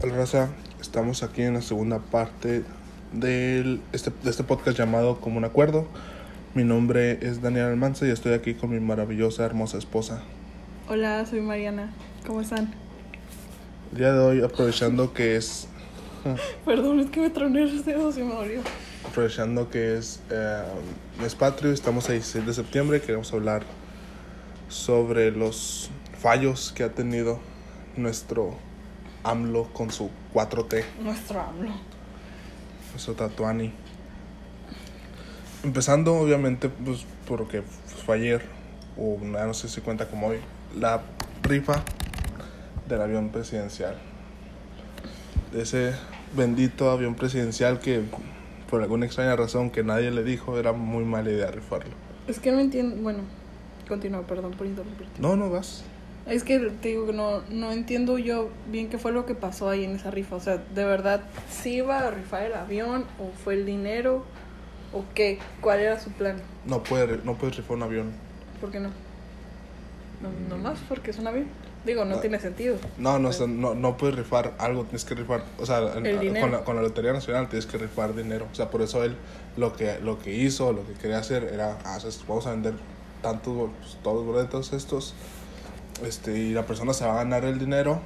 Hola Raza, estamos aquí en la segunda parte del, este, de este podcast llamado Como un Acuerdo. Mi nombre es Daniel Almanza y estoy aquí con mi maravillosa, hermosa esposa. Hola, soy Mariana. ¿Cómo están? El día de hoy, aprovechando que es, Perdón, es que me troné los dedos y me dolió. aprovechando que es eh, mes patrio, estamos a 16 de septiembre, queremos hablar sobre los fallos que ha tenido nuestro AMLO con su 4T. Nuestro AMLO. Eso Tatuani. Empezando, obviamente, pues porque fue ayer, o no no sé si cuenta como hoy, la rifa del avión presidencial. De ese bendito avión presidencial que, por alguna extraña razón que nadie le dijo, era muy mala idea rifarlo. Es que no entiendo. Bueno, continúa, perdón por interrumpirte. No, no vas. Es que te digo que no, no entiendo yo bien qué fue lo que pasó ahí en esa rifa. O sea, ¿de verdad sí iba a rifar el avión? ¿O fue el dinero? ¿O qué? ¿Cuál era su plan? No, puede, no puedes rifar un avión. ¿Por qué no? No, no más porque es un avión. Digo, no Ah. tiene sentido. No, no, o sea, no, no puedes rifar algo, tienes que rifar, o sea, El con, la, con la Lotería Nacional tienes que rifar dinero, o sea, por eso él lo que, lo que hizo, lo que quería hacer era, ah, vamos a vender tantos, pues, todos los boletos estos, este, y la persona se va a ganar el dinero,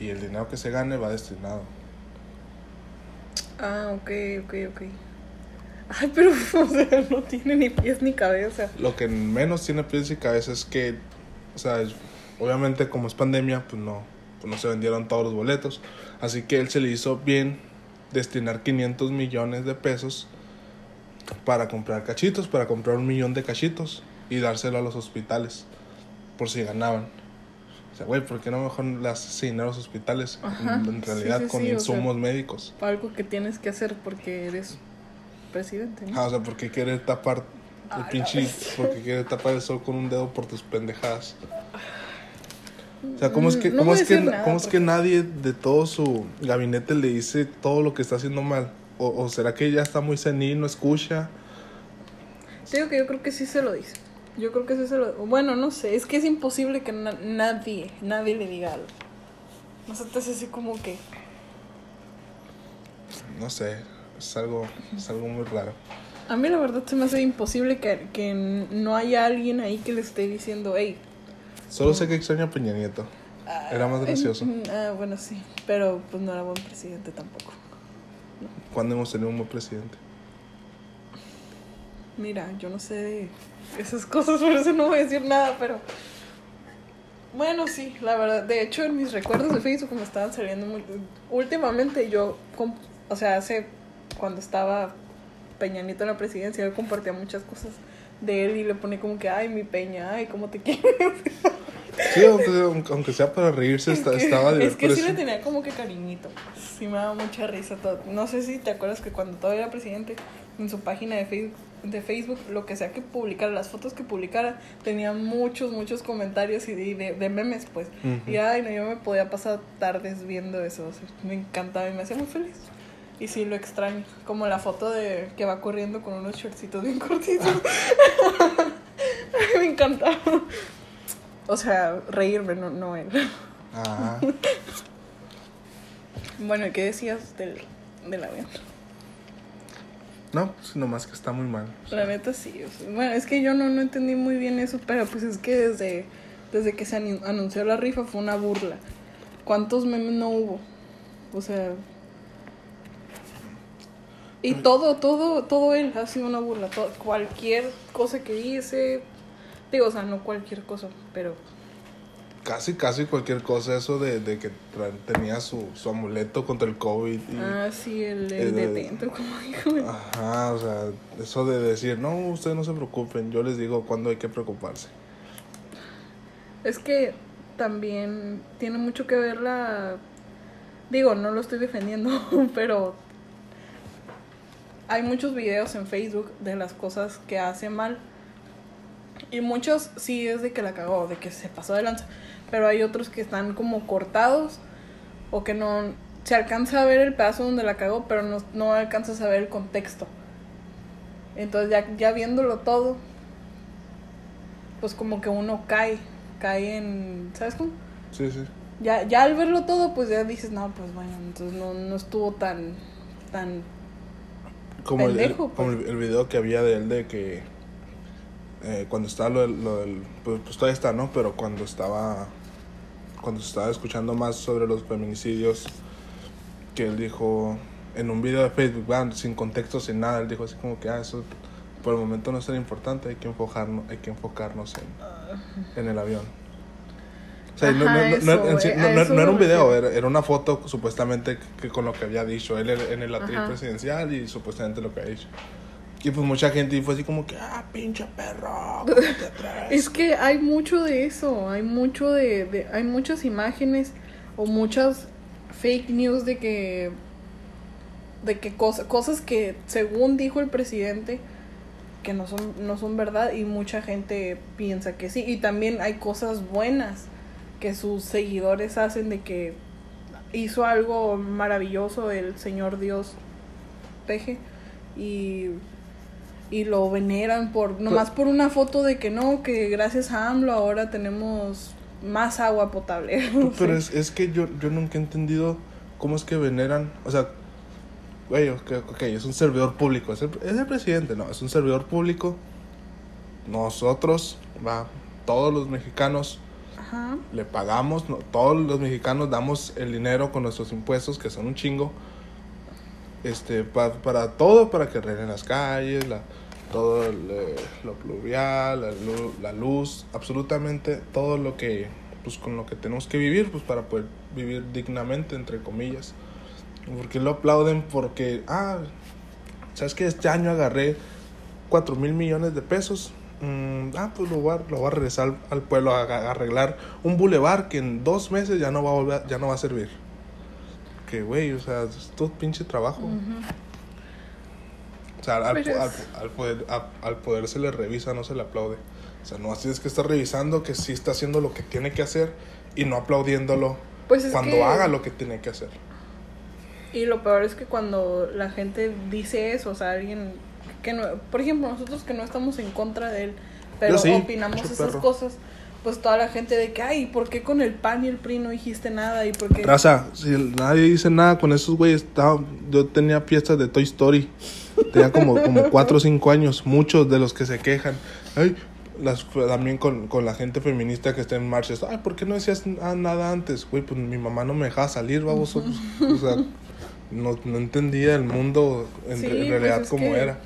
y el dinero que se gane va destinado. Ah, ok, ok, ok. Ay, pero o sea, no tiene ni pies ni cabeza. Lo que menos tiene pies y cabeza es que, o sea, obviamente como es pandemia, pues no, pues no se vendieron todos los boletos. Así que él se le hizo bien destinar 500 millones de pesos para comprar cachitos, para comprar un millón de cachitos y dárselo a los hospitales por si ganaban. O sea, güey, ¿por qué no mejor le haces dinero a los hospitales? Ajá, En, en sí, realidad sí, con sí, o sea- insumos médicos. Algo que tienes que hacer porque eres presidente, ¿no? Ah, o sea, ¿por qué quiere tapar el Ah, pinche... Porque quiere tapar el sol con un dedo por tus pendejadas? O sea, ¿cómo es que, Mm, No cómo es que, nada cómo es que porque- nadie de todo su gabinete le dice todo lo que está haciendo mal? ¿O, o será que ya está muy senil, no escucha? Te digo que yo creo que sí se lo dice. Yo creo que sí se lo... Bueno, no sé, es que es imposible que na- nadie, nadie le diga algo. No sé, te hace así como que... No sé, es algo, es algo muy raro. A mí la verdad se me hace imposible que, que no haya alguien ahí que le esté diciendo, hey... Solo sé que extraño a Peña Nieto. Era más gracioso. Ah, bueno, sí, pero pues no era buen presidente tampoco. ¿Cuándo hemos tenido un buen presidente? Mira, yo no sé de esas cosas, por eso no voy a decir nada, pero... Bueno, sí, la verdad. De hecho, en mis recuerdos de Facebook me estaban saliendo muy... Últimamente yo, o sea, hace... Cuando estaba Peña Nieto en la presidencia, yo compartía muchas cosas de él y le ponía como que, ay, mi Peña, ay, cómo te quiero. Sí, aunque, aunque sea para reírse, está- Es que- estaba Es divertido. que sí le tenía como que cariñito. Sí me daba mucha risa todo. No sé si te acuerdas que cuando todavía era presidente, en su página de Facebook, de Facebook lo que sea que publicara, las fotos que publicara, tenía muchos, muchos comentarios y de, memes, pues. Y ay, no, yo me podía pasar tardes viendo eso. o sea, me encantaba y me hacía muy feliz. Y sí, lo extraño. Como la foto de que va corriendo con unos shortcitos bien cortitos. me encantaba. O sea, reírme, no, no él. Ah, Bueno, ¿y ¿qué decías del, del avión? no, pues nomás que está muy mal. La neta sí. o sea, bueno, es que yo no, no entendí muy bien eso, pero pues es que desde, desde que se anu- anunció la rifa fue una burla. ¿Cuántos memes no hubo? O sea... Y todo, todo, todo él ha sido una burla. todo- cualquier cosa que hice... Digo, o sea, no cualquier cosa, pero... Casi, casi cualquier cosa, eso de, de que tenía su, su amuleto contra el COVID. Y, Ah, sí, el, Eh, el de- detento, como dijo. Ajá, o sea, eso de decir, no, ustedes no se preocupen, yo les digo cuándo hay que preocuparse. Es que también tiene mucho que ver la... Digo, no lo estoy defendiendo, pero hay muchos videos en Facebook de las cosas que hace mal. Y muchos sí es de que la cagó, de que se pasó de lanza. Pero hay otros que están como cortados o que no... Se alcanza a ver el pedazo donde la cagó, pero no, no alcanzas a ver el contexto. Entonces ya, ya viéndolo todo, pues como que uno cae, cae en, ¿sabes cómo? Sí, sí. ya, ya al verlo todo, pues ya dices, no, pues bueno, entonces no, no estuvo tan, tan como, el, pendejo, como pues. el, el video que había de él de que eh, cuando estaba lo del, lo del- pues, pues todavía está, ¿no? Pero cuando estaba cuando se estaba escuchando más sobre los feminicidios que él dijo en un video de Facebook, ¿verdad? sin contexto, sin nada, él dijo así como que ah, eso por el momento no es tan importante, hay que enfocarnos, hay que enfocarnos en, en el avión. O sea, Ajá, no, no, eso, no- no- era un video, era, era una foto supuestamente que con lo que había dicho él en el atril presidencial y supuestamente lo que había dicho. Y pues mucha gente fue así como que, ah, pinche perro, ¿cómo te atreves?" Es que hay mucho de eso, hay mucho de, de- hay muchas imágenes o muchas fake news de que de que cosas cosas que según dijo el presidente que no son no son verdad y mucha gente piensa que sí y también hay cosas buenas que sus seguidores hacen de que hizo algo maravilloso el señor Dios peje y y lo veneran por nomás por una foto de que no que gracias a AMLO ahora tenemos más agua potable Pero es, es que yo, yo nunca he entendido cómo es que veneran, o sea, güey, ok, ok, es un servidor público, es el, es el presidente, no, es un servidor público. Nosotros, va, todos los mexicanos Ajá. le pagamos, no, todos los mexicanos damos el dinero con nuestros impuestos, que son un chingo, este, pa- para todo, para que arreglen las calles, la, todo eh, lo pluvial, la, lu- la luz, absolutamente todo lo que, pues con lo que tenemos que vivir, pues para poder vivir dignamente, entre comillas. Porque lo aplauden porque, ah, ¿sabes que Este año agarré 4 mil millones de pesos. Mm, ah, pues lo voy a, lo voy a regresar al pueblo a, a arreglar un bulevar que en dos meses ya no va a volver, ya no va a servir. Que güey, o sea, es todo pinche trabajo. O sea, al, poder, al poder se le revisa, no se le aplaude. O sea, no así es que está revisando que sí está haciendo lo que tiene que hacer y no aplaudiéndolo Pues es cuando que- haga lo que tiene que hacer. Y lo peor es que cuando la gente dice eso, o sea, alguien que no, por ejemplo, nosotros que no estamos en contra de él, pero sí, opinamos esas perro. cosas, pues toda la gente de que, ay, ¿por qué con el PAN y el PRI no dijiste nada? ¿Y por qué? Raza, si nadie dice nada con esos güeyes, yo tenía fiestas de Toy Story. Tenía como, como 4 o 5 años. Muchos de los que se quejan. Ay, las, también con, con la gente feminista que está en marchas. Ay, ¿por qué no decías na- nada antes? Güey, pues mi mamá no me dejaba salir, baboso. O sea, no, no entendía el mundo en, Sí, en pues realidad es como que- era.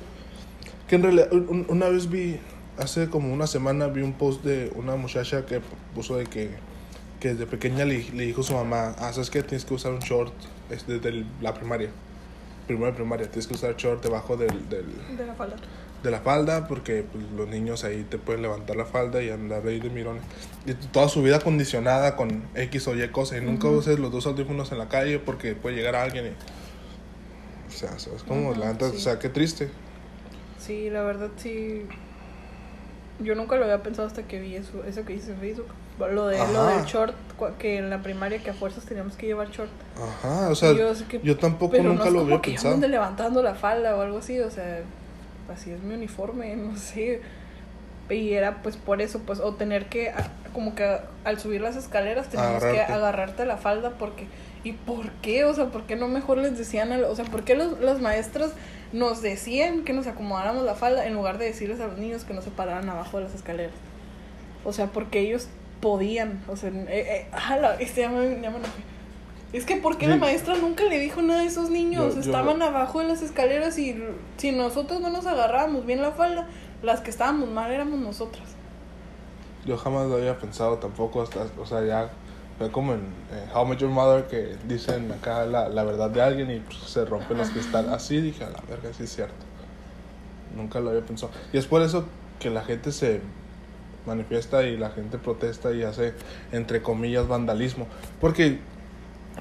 Que en realidad, un- una vez vi, hace como una semana vi un post de una muchacha que puso de que, que desde pequeña le, le dijo a su mamá, ah, ¿sabes qué? Tienes que usar un short es desde la primaria. Primero de primaria, tienes que usar short debajo del, del, De la falda. de la falda porque pues, los niños ahí te pueden levantar la falda y andar ahí de mirones. Y toda su vida condicionada con X o Y cosas y nunca uses los dos audífonos en la calle porque puede llegar alguien y... O sea, ¿sabes cómo? Ujú, La sí. o sea, qué triste. Sí, la verdad sí. Yo nunca lo había pensado hasta que vi eso, eso que hice en Facebook. Lo, de, lo del short, que en la primaria que a fuerzas teníamos que llevar short. Ajá, o sea, yo, que, tampoco pero nunca no es lo como había que pensado. ande levantando la falda o algo así, o sea, así es mi uniforme, no sé. Y era pues por eso, pues, o tener que, como que al subir las escaleras teníamos que Agarrarte. agarrarte la falda porque, ¿y por qué? O sea, ¿por qué no mejor les decían, al- o sea, ¿por qué los, las maestras nos decían que nos acomodáramos la falda en lugar de decirles a los niños que no se pararan abajo de las escaleras? O sea, porque ellos podían, o sea, eh, eh, ala, este ya me, ya me. Es que ¿por qué la Sí. maestra nunca le dijo nada a esos niños? Yo- yo- Estaban abajo de las escaleras y si nosotros no nos agarrábamos bien la falda, las que estábamos mal éramos nosotras. Yo jamás lo había pensado tampoco, hasta, o sea, ya fue como en eh, How Met Your Mother que dicen acá la, la verdad de alguien y pues, se rompen los cristales. Así dije, a la verga, sí es cierto. Nunca lo había pensado. Y es por eso que la gente se manifiesta y la gente protesta y hace, entre comillas, vandalismo. Porque,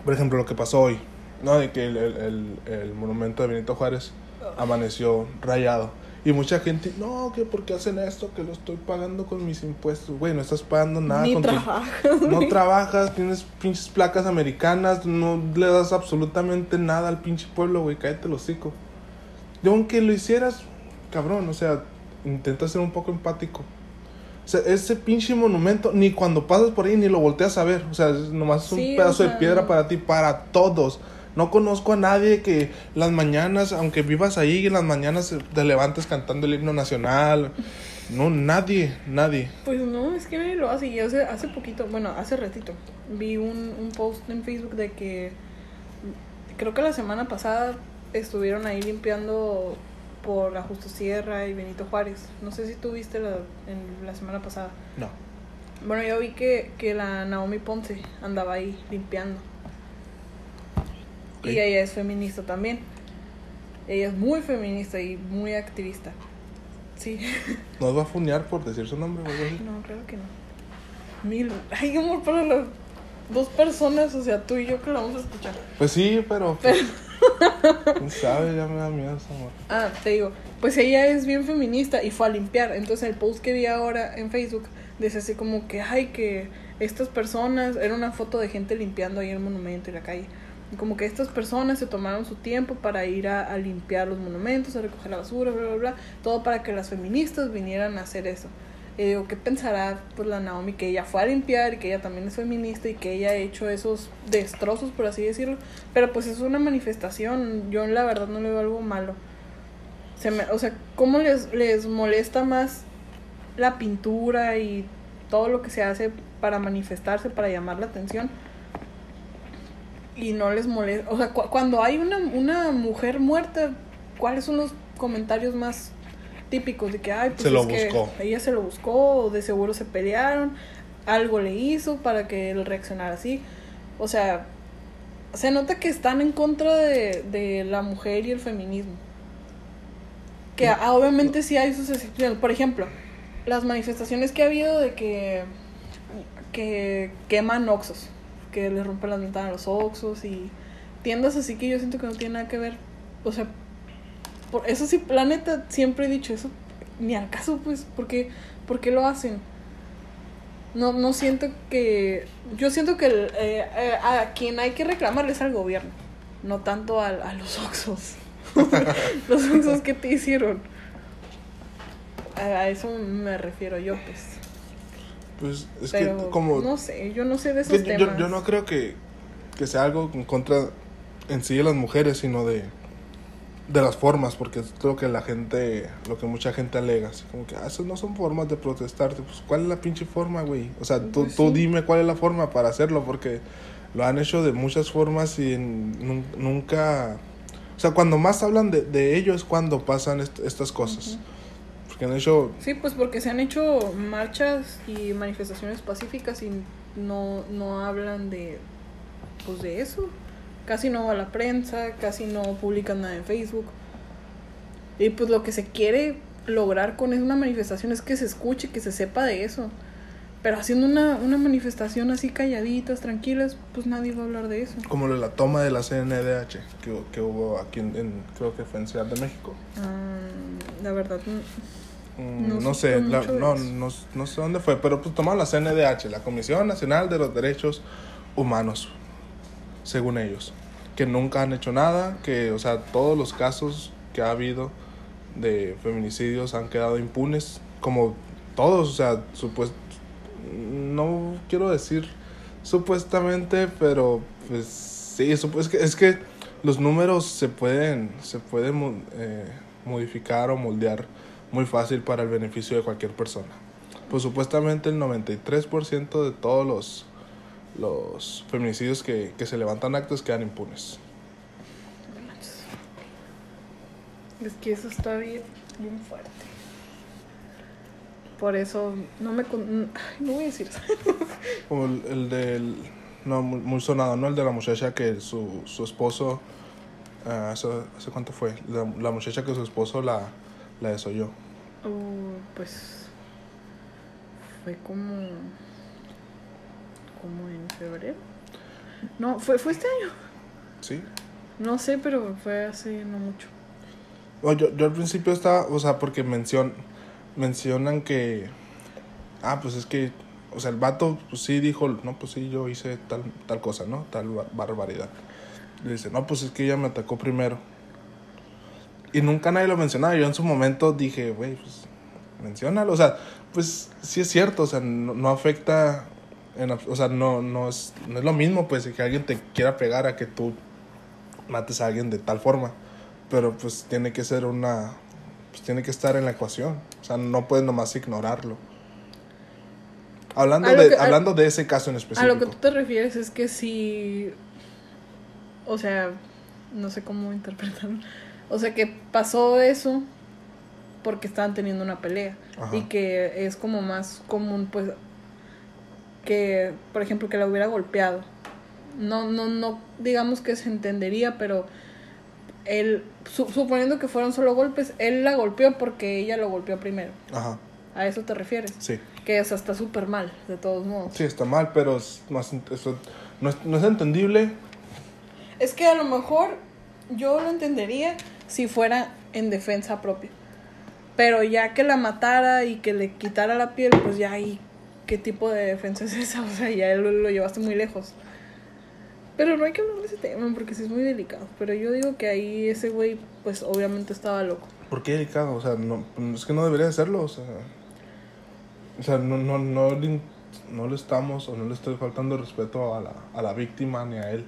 por ejemplo, lo que pasó hoy, ¿no? De que el, el, el- el monumento de Benito Juárez amaneció rayado. Y mucha gente, no, que por qué hacen esto, que lo estoy pagando con mis impuestos. Güey, no estás pagando nada Ni con trabajas. No güey. trabajas, tienes pinches placas americanas, no le das absolutamente nada al pinche pueblo, güey, cállate el hocico. Y aunque lo hicieras, cabrón, o sea, intenta ser un poco empático. O sea, ese pinche monumento, ni cuando pasas por ahí ni lo volteas a ver. O sea, nomás es un Sí, pedazo o de piedra para ti, para todos. No conozco a nadie que las mañanas, aunque vivas ahí, en las mañanas te levantes cantando el himno nacional. No, nadie, nadie. Pues no, es que nadie lo hace. Y hace, hace poquito, bueno, hace ratito, vi un, un post en Facebook de que creo que la semana pasada estuvieron ahí limpiando por la Justo Sierra y Benito Juárez. No sé si tú viste la, en la semana pasada. No. Bueno, yo vi que, que la Naomi Ponce andaba ahí limpiando. Y ella es feminista también. Ella es muy feminista y muy activista. Sí. ¿Nos va a funear por decir su nombre o algo así? No, creo que no. Mil. Hay amor para las dos personas, o sea, tú y yo que la vamos a escuchar. Pues sí, pero. ¿Quién sabe? Ya me da miedo esa morra. Ah, te digo, pues ella es bien feminista y fue a limpiar. Entonces el post que vi ahora en Facebook dice así como que, ay, que estas personas, era una foto de gente limpiando ahí el monumento y la calle. Como que estas personas se tomaron su tiempo para ir a, limpiar los monumentos, a recoger la basura, bla, bla, bla. Todo para que las feministas vinieran a hacer eso. Y digo, ¿qué pensará pues la Naomi que ella fue a limpiar y que ella también es feminista y que ella ha hecho esos destrozos, por así decirlo? Pero pues es una manifestación, yo la verdad no le veo algo malo. Se me, o sea, ¿cómo les, les molesta más la pintura y todo lo que se hace para manifestarse, para llamar la atención? Y no les molesta, o sea, cu- cuando hay una, una mujer muerta, ¿cuáles son los comentarios más típicos de que, ay, pues Se lo es que ella se lo buscó, o de seguro se pelearon, algo le hizo para que él reaccionara así? O sea, se nota que están en contra de, de la mujer y el feminismo. Que ah, obviamente sí hay sus excepciones. Por ejemplo, las manifestaciones que ha habido de que, que queman oxos, que les rompen las ventanas a los oxos y tiendas así que yo siento que no tiene nada que ver. O sea, por eso sí, la neta, siempre he dicho eso, ni al caso, pues, porque ¿por qué lo hacen? No, no siento que. Yo siento que eh, eh, a quien hay que reclamarle es al gobierno, no tanto al- a, los oxos. los oxos que te hicieron. A, a eso me refiero yo, pues. Pues es Pero que como. no sé, yo no sé de esos yo, temas. yo no creo que, que sea algo en contra en sí de las mujeres, sino de, de las formas, porque lo que la gente, lo que mucha gente alega, así como que, ah, esas no son formas de protestarte, pues ¿cuál es la pinche forma, güey? O sea, tú, Pues tú sí. dime cuál es la forma para hacerlo, porque lo han hecho de muchas formas y en- nun- nunca... O sea, cuando más hablan de, de ello es cuando pasan est- estas cosas. Porque han hecho Sí, pues porque se han hecho marchas y manifestaciones pacíficas y no, no hablan de pues de eso. Casi no va a la prensa, casi no publican nada en Facebook. Y pues lo que se quiere lograr con una manifestación es que se escuche, que se sepa de eso. Pero haciendo una, una manifestación así calladitas, tranquilas, pues nadie va a hablar de eso. como la toma de la CNDH que, que hubo aquí en, en- creo que fue en Ciudad de México. Ah, la verdad, No No, sé, la- no, no, no sé dónde fue, pero pues tomaron la CNDH, la Comisión Nacional de los Derechos Humanos, según ellos, que nunca han hecho nada, que, o sea, todos los casos que ha habido de feminicidios han quedado impunes, como todos, o sea, supuest no quiero decir supuestamente, pero pues sí, es que, es que los números se pueden, se pueden eh, modificar o moldear muy fácil para el beneficio de cualquier persona. Pues supuestamente el 93% de todos los, los feminicidios que, que se levantan actos quedan impunes. Es que eso está bien, bien fuerte. Por eso no me... con- ay, No voy a decir eso. Como el, el del... No, muy, muy sonado, ¿no? El de la muchacha que su, su esposo... ¿hace, hace cuánto fue? La, la muchacha que su esposo la, la desoyó. Uh, pues fue como... Como en febrero. No, fue, fue este año. ¿Sí? No sé, pero fue hace no mucho. No, yo, yo al principio estaba, o sea, porque mencion, mencionan que, ah, pues es que, o sea, el vato pues sí dijo, no, pues sí, yo hice tal, tal cosa, ¿no? Tal bar- barbaridad. Y dice, no, pues es que ella me atacó primero. Y nunca nadie lo mencionaba. Yo en su momento dije, güey, pues menciónalo. O sea, pues sí es cierto, o sea, no, no afecta, en, o sea, no, no, es, no es lo mismo, pues, que alguien te quiera pegar a que tú mates a alguien de tal forma. Pero pues tiene que ser una, pues tiene que estar en la ecuación. O sea, no puedes nomás ignorarlo. Hablando, A de, que- a- hablando de ese caso en A específico. lo que tú te refieres es que si. O sea, no sé cómo interpretarlo. O sea, que pasó eso porque estaban teniendo una pelea. Ajá. Y que es como más común, pues. Que, por ejemplo, que la hubiera golpeado. No, no, no, digamos que se entendería, pero. Él, su- suponiendo que fueron solo golpes, él la golpeó porque ella lo golpeó primero. Ajá, ¿A eso te refieres? sí. Que eso está súper mal, de todos modos. Sí, está mal, pero es más, eso no, es, no es entendible. Es que a lo mejor yo lo entendería si fuera en defensa propia. Pero ya que la matara y que le quitara la piel, pues ya ahí, ¿qué tipo de defensa es esa? O sea, ya lo, lo llevaste muy lejos. Pero no hay que hablar de ese tema porque sí es muy delicado. Pero yo digo que ahí ese güey, pues obviamente estaba loco. ¿Por qué delicado? O sea, no, es que no debería hacerlo. O sea, o sea no, no, no, le, no le estamos o no le estoy faltando respeto a la, a la víctima ni a él.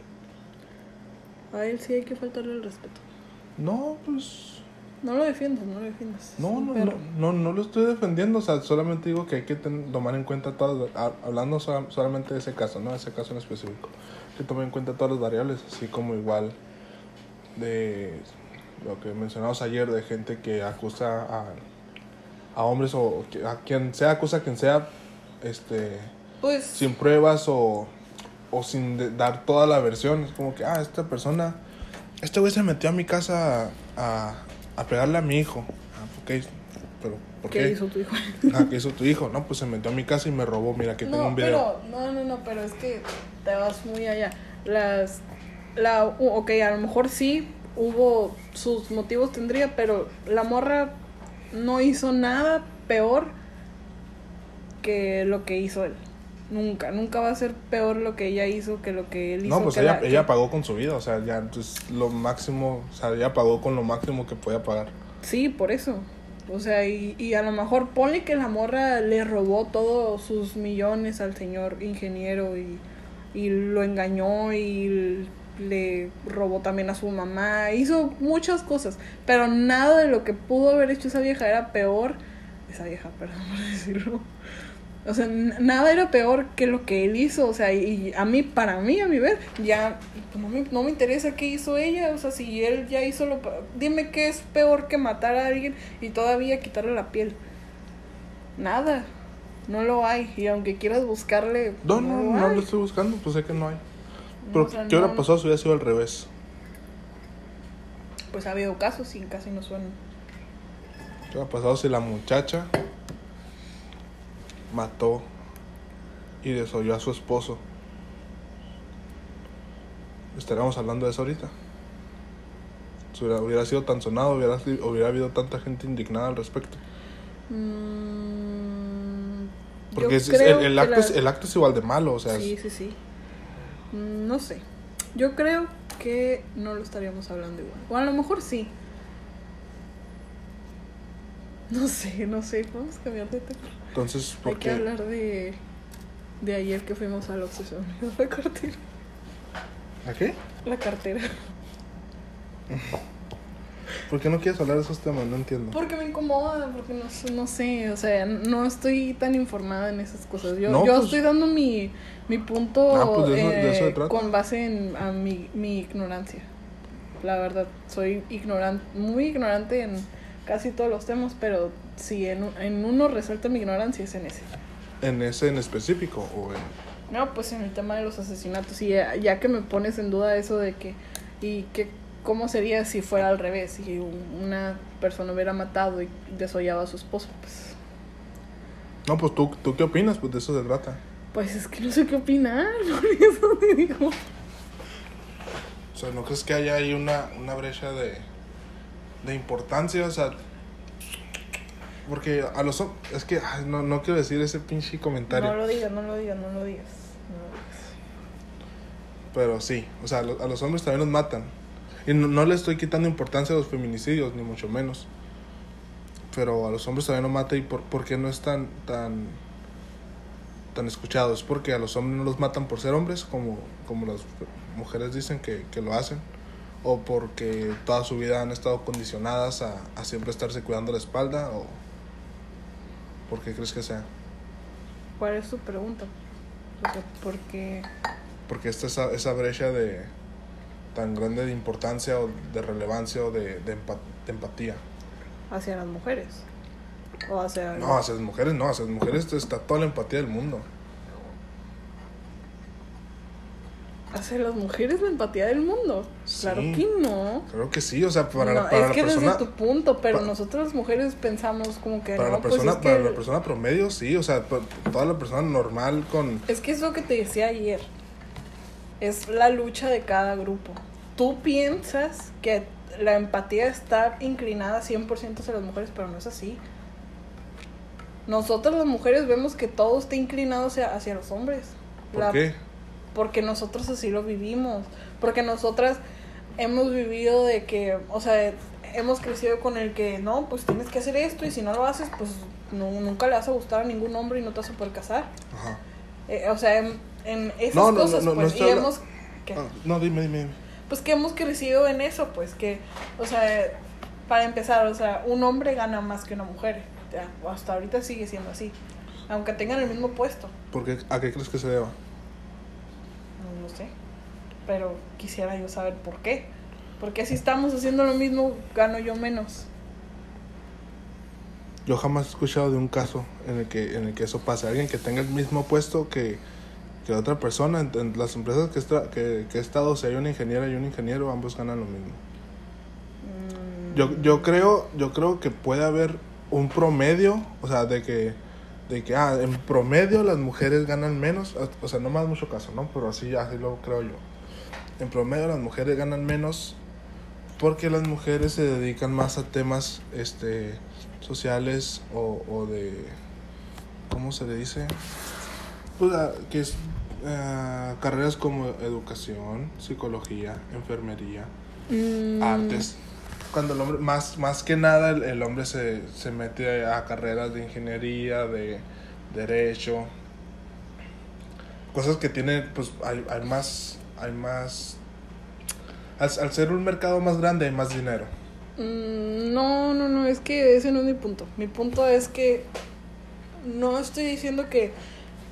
A él sí hay que faltarle el respeto. No, pues. No lo defiendas, no lo defiendas. No, no, no, no, no lo estoy defendiendo. O sea, solamente digo que hay que ten- tomar en cuenta todas. ha- Hablando sola- solamente de ese caso, ¿no? Ese caso en específico. Hay que tomar en cuenta todas las variables, así como igual de lo que mencionamos ayer, de gente que acusa a, a hombres o a quien sea, acusa a quien sea, este, Pues sin pruebas o, o sin de- dar toda la versión. Es como que, ah, esta persona, este güey se metió a mi casa a, a pegarle a mi hijo. Ah, pero ¿por ¿qué qué? hizo tu hijo? Ah, ¿qué hizo tu hijo? No, pues se metió a mi casa y me robó. Mira, que tengo No, un video. pero, no, no, no, pero es que te vas muy allá. Las, la, ok, a lo mejor sí hubo, sus motivos tendría, pero la morra no hizo nada peor que lo que hizo él. Nunca, nunca va a ser peor lo que ella hizo que lo que él hizo. No, pues que ella, la- que- ella pagó con su vida, o sea, ya entonces lo máximo, o sea, ella pagó con lo máximo que podía pagar. Sí, por eso. O sea, y, y a lo mejor ponle que la morra le robó todos sus millones al señor ingeniero y, y lo engañó y le robó también a su mamá. Hizo muchas cosas, pero nada de lo que pudo haber hecho esa vieja era peor. Esa vieja, perdón por decirlo. O sea, nada era peor que lo que él hizo. O sea, y a mí, para mí, a mi ver, ya no me, no me interesa qué hizo ella. O sea, si él ya hizo lo. Dime qué es peor que matar a alguien y todavía quitarle la piel. Nada. No lo hay. Y aunque quieras buscarle. No, no, lo no lo estoy buscando, pues sé que no hay. No, Pero, o sea, ¿qué hubiera no- pasado si hubiera sido al revés? Pues ha habido casos y casi no suenan. ¿Qué hubiera pasado si la muchacha mató y desoyó a su esposo? Estaríamos hablando de eso ahorita. Si hubiera, hubiera sido tan sonado, hubiera, hubiera habido tanta gente indignada al respecto. Mm, Porque es- es- el, el acto la- es, el acto es igual de malo, o sea, Sí, sí, sí. Mm, No sé. Yo creo que no lo estaríamos hablando igual. O a lo mejor sí. No sé, no sé. Vamos a cambiar de tema. Entonces, Hay ¿por que qué? hablar de, de ayer que fuimos al obsesión. La cartera. ¿A qué? La cartera. ¿Por qué no quieres hablar de esos temas? No entiendo. Porque me incomoda, porque no, no sé, o sea, no estoy tan informada en esas cosas. Yo, No, yo pues- estoy dando mi, mi punto Ah, pues de eso- de eso se eh, con base en a mi, mi ignorancia. La verdad, soy ignorante, muy ignorante en casi todos los temas, pero si en, en uno resalta mi ignorancia es en ese. ¿En ese en específico o en...? No, pues en el tema de los asesinatos. Y ya, ya que me pones en duda eso de que. ¿Y que cómo sería si fuera al revés? Si un- una persona hubiera matado y desollado a su esposo. Pues, No, pues ¿tú, ¿tú qué opinas? Pues de eso se trata. pues es que no sé qué opinar. Por eso te digo. O sea, ¿no crees que haya ahí una, una brecha de, de importancia? O sea, porque a los... hom- Es que ay, no, no quiero decir ese pinche comentario. No lo digas, no lo digas, no lo digas. No. Pero sí, o sea, a los, a los hombres también los matan. Y no, no le estoy quitando importancia a los feminicidios, ni mucho menos. pero a los hombres todavía no mata y por, por qué no es tan, tan, tan escuchado. Es porque a los hombres no los matan por ser hombres, como, como las mujeres dicen que, que lo hacen, o porque toda su vida han estado condicionadas a, a siempre estarse cuidando la espalda, o por qué crees que sea. ¿Cuál es tu pregunta? O sea, porque Porque esta esa, esa brecha de tan grande de importancia o de relevancia o de, de empatía. hacia las mujeres. O hacia... No, hacia las mujeres no, hacia las mujeres está toda la empatía del mundo. Hacia las mujeres la empatía del mundo. Sí. Claro que no. Creo que sí, o sea, para, No, la, para es la que persona... desde tu punto, pero pa- nosotras las mujeres pensamos como que Para, no, la pues persona, que para la persona promedio, sí, o sea, toda la persona normal con... Es que es lo que te decía ayer. Es la lucha de cada grupo. Tú piensas que la empatía está inclinada 100% hacia las mujeres, pero no es así. Nosotras las mujeres vemos que todo está inclinado hacia, hacia los hombres. ¿Por La- qué? Porque nosotros así lo vivimos. Porque nosotras hemos vivido de que, o sea, hemos crecido con el que, no, pues tienes que hacer esto y si no lo haces, pues no, nunca le vas a gustar a ningún hombre y no te vas a poder casar. Ajá. Eh, o sea, en, en esas No, no, cosas, no, no pues, y hemos, que, Ah, no, dime, dime, dime. pues que hemos crecido en eso, pues que, o sea, para empezar, o sea, un hombre gana más que una mujer, ya, hasta ahorita sigue siendo así, aunque tengan el mismo puesto, ¿Por qué? ¿A qué crees que se deba? Pero quisiera yo saber por qué, porque si estamos haciendo lo mismo, gano yo menos. Yo jamás he escuchado de un caso en el que, en el que eso pase. Alguien que tenga el mismo puesto que, que otra persona. En, en las empresas que, estra- que, que he estado, si hay una ingeniera y un ingeniero, ambos ganan lo mismo. Mm, Yo, yo creo, yo creo que puede haber un promedio, o sea, de que, de que, ah, en promedio las mujeres ganan menos, o sea, no más mucho caso, ¿no? Pero así, así lo creo yo. En promedio las mujeres ganan menos porque las mujeres se dedican más a temas, este, sociales o, o de, ¿cómo se le dice? Pues, ah, que es ah, carreras como educación, psicología, enfermería mm, artes. Cuando el hombre, más, más que nada, el, el hombre se, se mete a carreras de ingeniería, de derecho, cosas que tienen, pues hay, hay más, hay más, al, al ser un mercado más grande hay más dinero. Mm, No, no, no, es que ese no es mi punto. Mi punto es que no estoy diciendo que,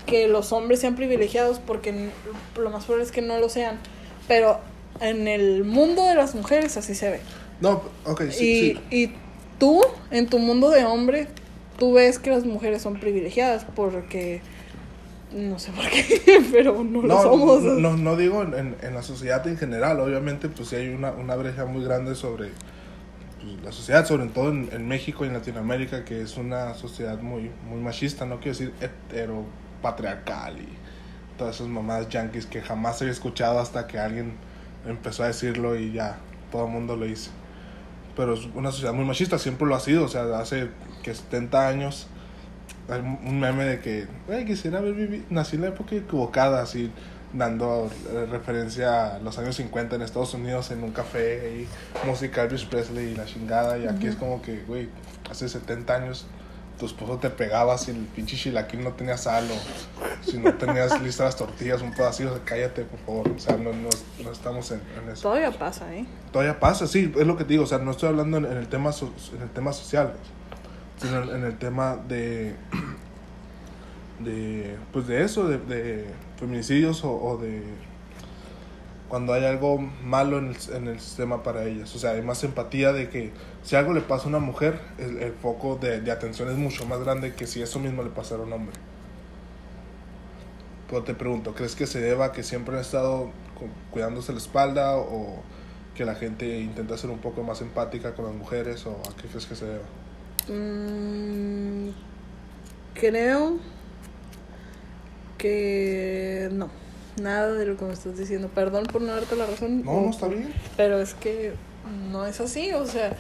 que los hombres sean privilegiados porque lo más probable es que no lo sean. Pero en el mundo de las mujeres así se ve. No, ok, sí, y, sí. y tú, en tu mundo de hombre, tú ves que las mujeres son privilegiadas porque... No sé por qué, pero no, lo somos. no, no, no digo en, en, la sociedad en general, obviamente pues sí hay una, una brecha muy grande sobre pues, la sociedad, sobre todo en, en México y en Latinoamérica, que es una sociedad muy, muy machista, no quiero decir heteropatriarcal y todas esas mamadas yankees que jamás había escuchado hasta que alguien empezó a decirlo y ya todo el mundo lo dice. Pero es una sociedad muy machista, siempre lo ha sido, o sea, hace que 70 años hay un meme de que, "Güey, quisiera haber vivido, nací en la época equivocada, así, dando eh, referencia a los años 50 en Estados Unidos en un café y música Elvis Presley y la chingada, y aquí es como que, güey, hace 70 años tu esposo te pegaba si el pinche chilaquil no tenía sal o si no tenías listas las tortillas, un pedacito, o sea, cállate, por favor, o sea, no, no, no estamos en, en eso. Todavía pasa, ¿eh? Todavía pasa, sí, es lo que te digo, o sea, no estoy hablando en, en el tema so- en el tema social, en, el tema de de pues de eso, de, de feminicidios o, o de cuando hay algo malo en el, en el sistema para ellas, o sea, hay más empatía de que si algo le pasa a una mujer, el, el foco de, de atención es mucho más grande que si eso mismo le pasara a un hombre. Pero te pregunto, ¿crees que se deba a que siempre han estado cu- cuidándose la espalda o que la gente intenta ser un poco más empática con las mujeres o a qué crees que se deba? Mm, creo que no. Nada de lo que me estás diciendo. Perdón por no darte la razón. No, no está bien. Pero es que no es así. O sea,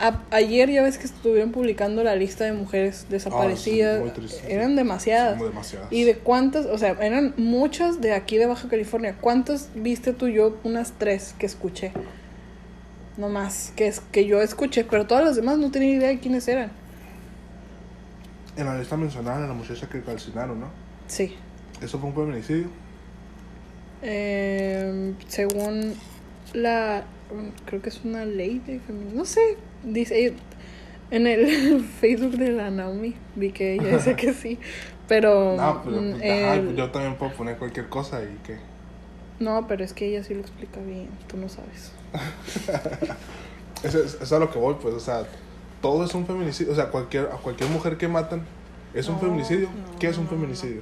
a- ayer ya ves que estuvieron publicando la lista de mujeres desaparecidas. Ah, sí. eran demasiadas. Demasiadas. ¿Y de cuántas? O sea, eran muchas de aquí de Baja California. ¿Cuántas viste tú yo? Unas tres que escuché. No más, que, es, que yo escuché, pero todas las demás no tenía idea de quiénes eran. En la lista mencionaron a la muchacha que calcinaron, ¿no? Sí. ¿Eso fue un feminicidio? Eh, según la. Creo que es una ley de feminismo. No sé. Dice. En el Facebook de la Naomi vi que ella dice que sí. Pero. No, pero mm, pues, ajá, el- pues yo también puedo poner cualquier cosa y que... No, pero es que ella sí lo explica bien. Tú no sabes. Eso es, eso es a lo que voy, pues, o sea, todo es un feminicidio. O sea, cualquier, a cualquier mujer que matan es un No, feminicidio. no, ¿Qué es un no, no. feminicidio?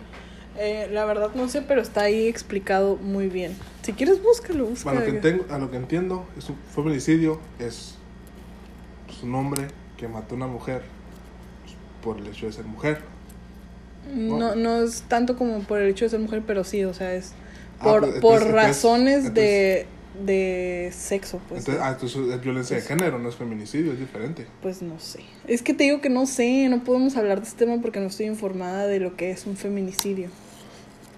Eh, la verdad no sé, pero está ahí explicado muy bien. Si quieres, búscalo. A búscalo. lo que, tengo, a lo que entiendo, es un feminicidio es pues, un hombre que mató a una mujer pues, por el hecho de ser mujer. No, no es tanto como por el hecho de ser mujer, pero sí, o sea, es Ah, por, pues, por entonces- entonces- razones de, de sexo, pues. Entonces, ah, entonces es violencia de género, no es feminicidio, es diferente. Pues no sé. Es que te digo que no sé, no podemos hablar de este tema porque no estoy informada de lo que es un feminicidio.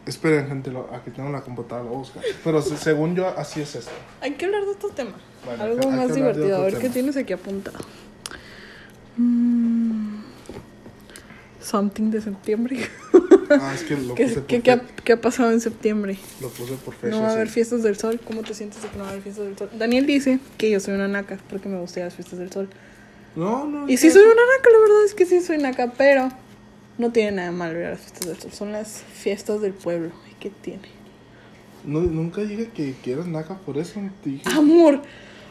Esperen, gente, lo- aquí tengo la computadora, lo voy a buscar. Pero se- según yo, así es esto. Hay que hablar de estos temas. Bueno, Algo hay que- hay más divertido. A otro ver qué tema. tienes aquí apuntado. Mm, something de septiembre. Ah, es que lo ¿Qué, puse por, qué- qué qué ha pasado en septiembre? lo puse por fecha. No va a haber sí. fiestas del sol. ¿Cómo te sientes de que no va a haber fiestas del sol? Daniel dice que yo soy una naca porque me gustan las fiestas del sol. No, no. Y sí que- soy una naca, la verdad es que sí soy naca, pero no tiene nada malo ir a las fiestas del sol. Son las fiestas del pueblo. ¿Y qué tiene? No, nunca dije que quieras naca por eso. Te dije. Amor.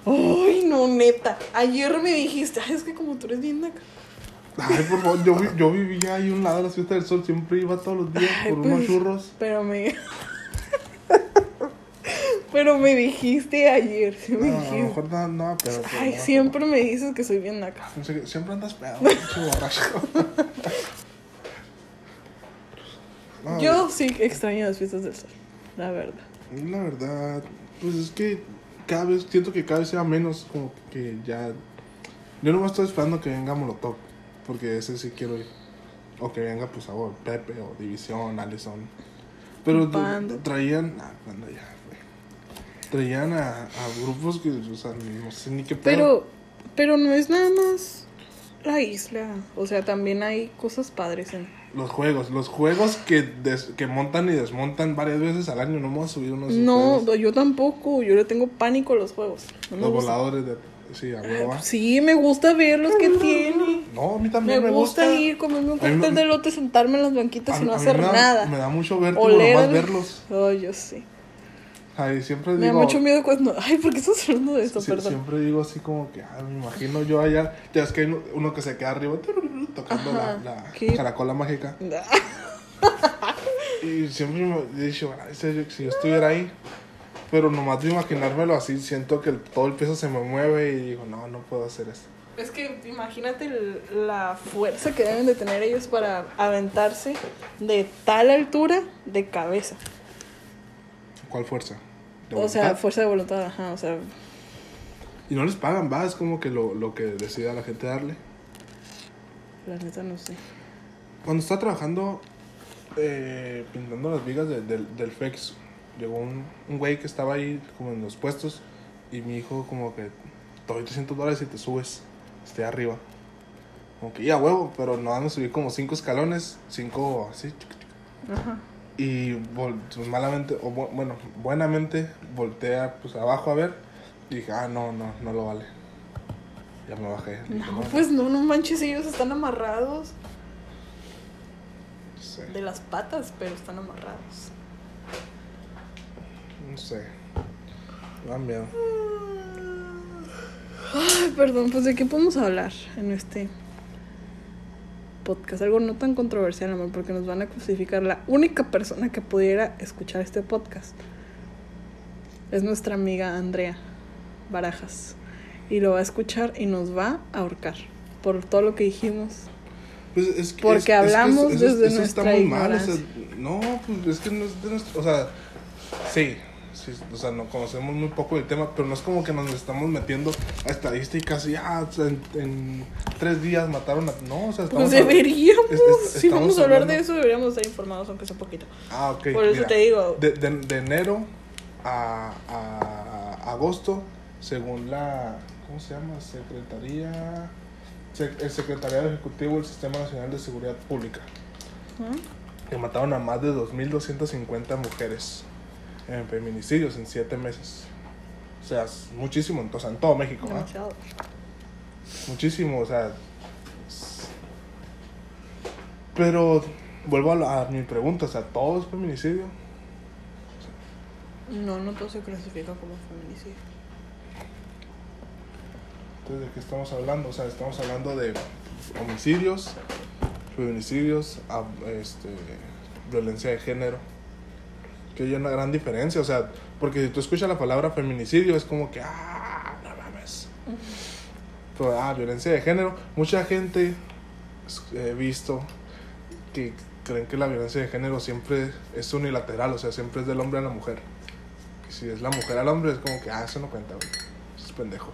Ay, no, neta. Ayer me dijiste, ay, es que como tú eres bien naca. Ay, por favor, yo, yo vivía ahí a un lado de la fiesta del sol. Siempre iba todos los días Ay, por pues, unos churros. Pero me. pero me dijiste ayer. Sí me No, a lo mejor no, no, pero. pero Ay, no, siempre me dices que soy bien naca. Siempre andas pedo, borracho. Yo sí extraño las fiestas del sol, la verdad. La verdad, pues es que cada vez, siento que cada vez sea menos, como que ya. Yo no me estoy esperando que venga Molotov, porque ese sí quiero ir. O que venga, pues, ahora Pepe, o División, Allison. Pero traían. Ah, Panda ya. Traían a, a grupos que, o sea, no sé ni qué pedo. Pero, pero no es nada más la isla. O sea, también hay cosas padres en. Los juegos, los juegos que, des- que montan y desmontan varias veces al año, no me voy a subir unos No, juegos. yo tampoco. Yo le tengo pánico a los juegos. No Los voladores de. Sí, a huevo. ah. Sí, me gusta ver los que tiene. No, a mí Me, también me, gusta, ir, comerme un cóctel me- de lote, sentarme en las banquitas A- y no hacer me da- nada. Me da mucho vértigo nomás verlos. Oh, yo sí. Ay, siempre Me da digo. mucho miedo cuando. Ay, ¿por qué estás hablando de esto? sí, Perdón. siempre digo así como que, ay, me imagino yo allá. Ya es que hay uno, que se queda arriba tocando Ajá, la, caracola mágica. Y siempre me he dicho, ay, si yo estuviera ahí. Pero nomás de imaginármelo así, siento que el- todo el peso se me mueve y digo, no, no puedo hacer eso. Es que imagínate el- la fuerza que deben de tener ellos para aventarse de tal altura de cabeza. ¿Cuál fuerza? ¿De O sea, fuerza de voluntad, ajá, o sea, Y no les pagan, va, es como que lo, lo que decida la gente darle. la neta no sé. Cuando estaba trabajando eh, pintando las vigas de- del- del FEX, llegó un, un güey que estaba ahí como en los puestos y me dijo como que te doy 300 dólares y te subes, esté arriba. Como que ya huevo, pero no me subí como 5 escalones, 5 así. Ajá. Y pues, malamente, o bu- bueno, buenamente volteé pues abajo a ver y dije, ah, no, no, no lo vale. Ya me bajé. Dije, No, pues no, no manches, ellos están amarrados no sé, de las patas, pero están amarrados. no sé. Me da miedo. Ay, perdón, pues de qué podemos hablar en este podcast. Algo no tan controversial, amor, porque nos van a crucificar. La única persona que pudiera escuchar este podcast es nuestra amiga Andrea Barajas. Y lo va a escuchar y nos va a ahorcar por todo lo que dijimos. Pues es que, Porque es- es que hablamos eso- desde eso nuestra muy mal, o sea, ignorancia. no, pues es que no es de nuestro, o sea, sí, sí, o sea, no conocemos muy poco del tema, pero no es como que nos estamos metiendo a estadísticas y ah, en, en tres días mataron a, no, o sea, estamos Pues deberíamos, es- es- si vamos a hablar de eso, deberíamos estar informados, aunque sea un poquito. Ah, ok. Por eso mira, te digo. De, de- de enero a, a agosto, según la ¿cómo se llama? Secretaría, Sec- el Secretariado Ejecutivo del Sistema Nacional de Seguridad Pública, Ujú. que mataron a más de 2.250 mujeres en feminicidios en 7 meses. O sea, es muchísimo, o sea, en todo México. Muchísimo, o sea. es- Pero vuelvo a, la- a mi pregunta, o sea, ¿todo es feminicidio? No, no todo se clasifica como feminicidio. Entonces, ¿de qué estamos hablando? O sea, estamos hablando de homicidios, feminicidios, este, violencia de género. Que hay una gran diferencia, o sea, porque si tú escuchas la palabra feminicidio es como que, ah, no mames. Pero, ah, violencia de género, mucha gente es- he visto que creen que la violencia de género siempre es unilateral, o sea, siempre es del hombre a la mujer. Y si es la mujer al hombre es como que, ah, eso no cuenta, güey. Eso es pendejo.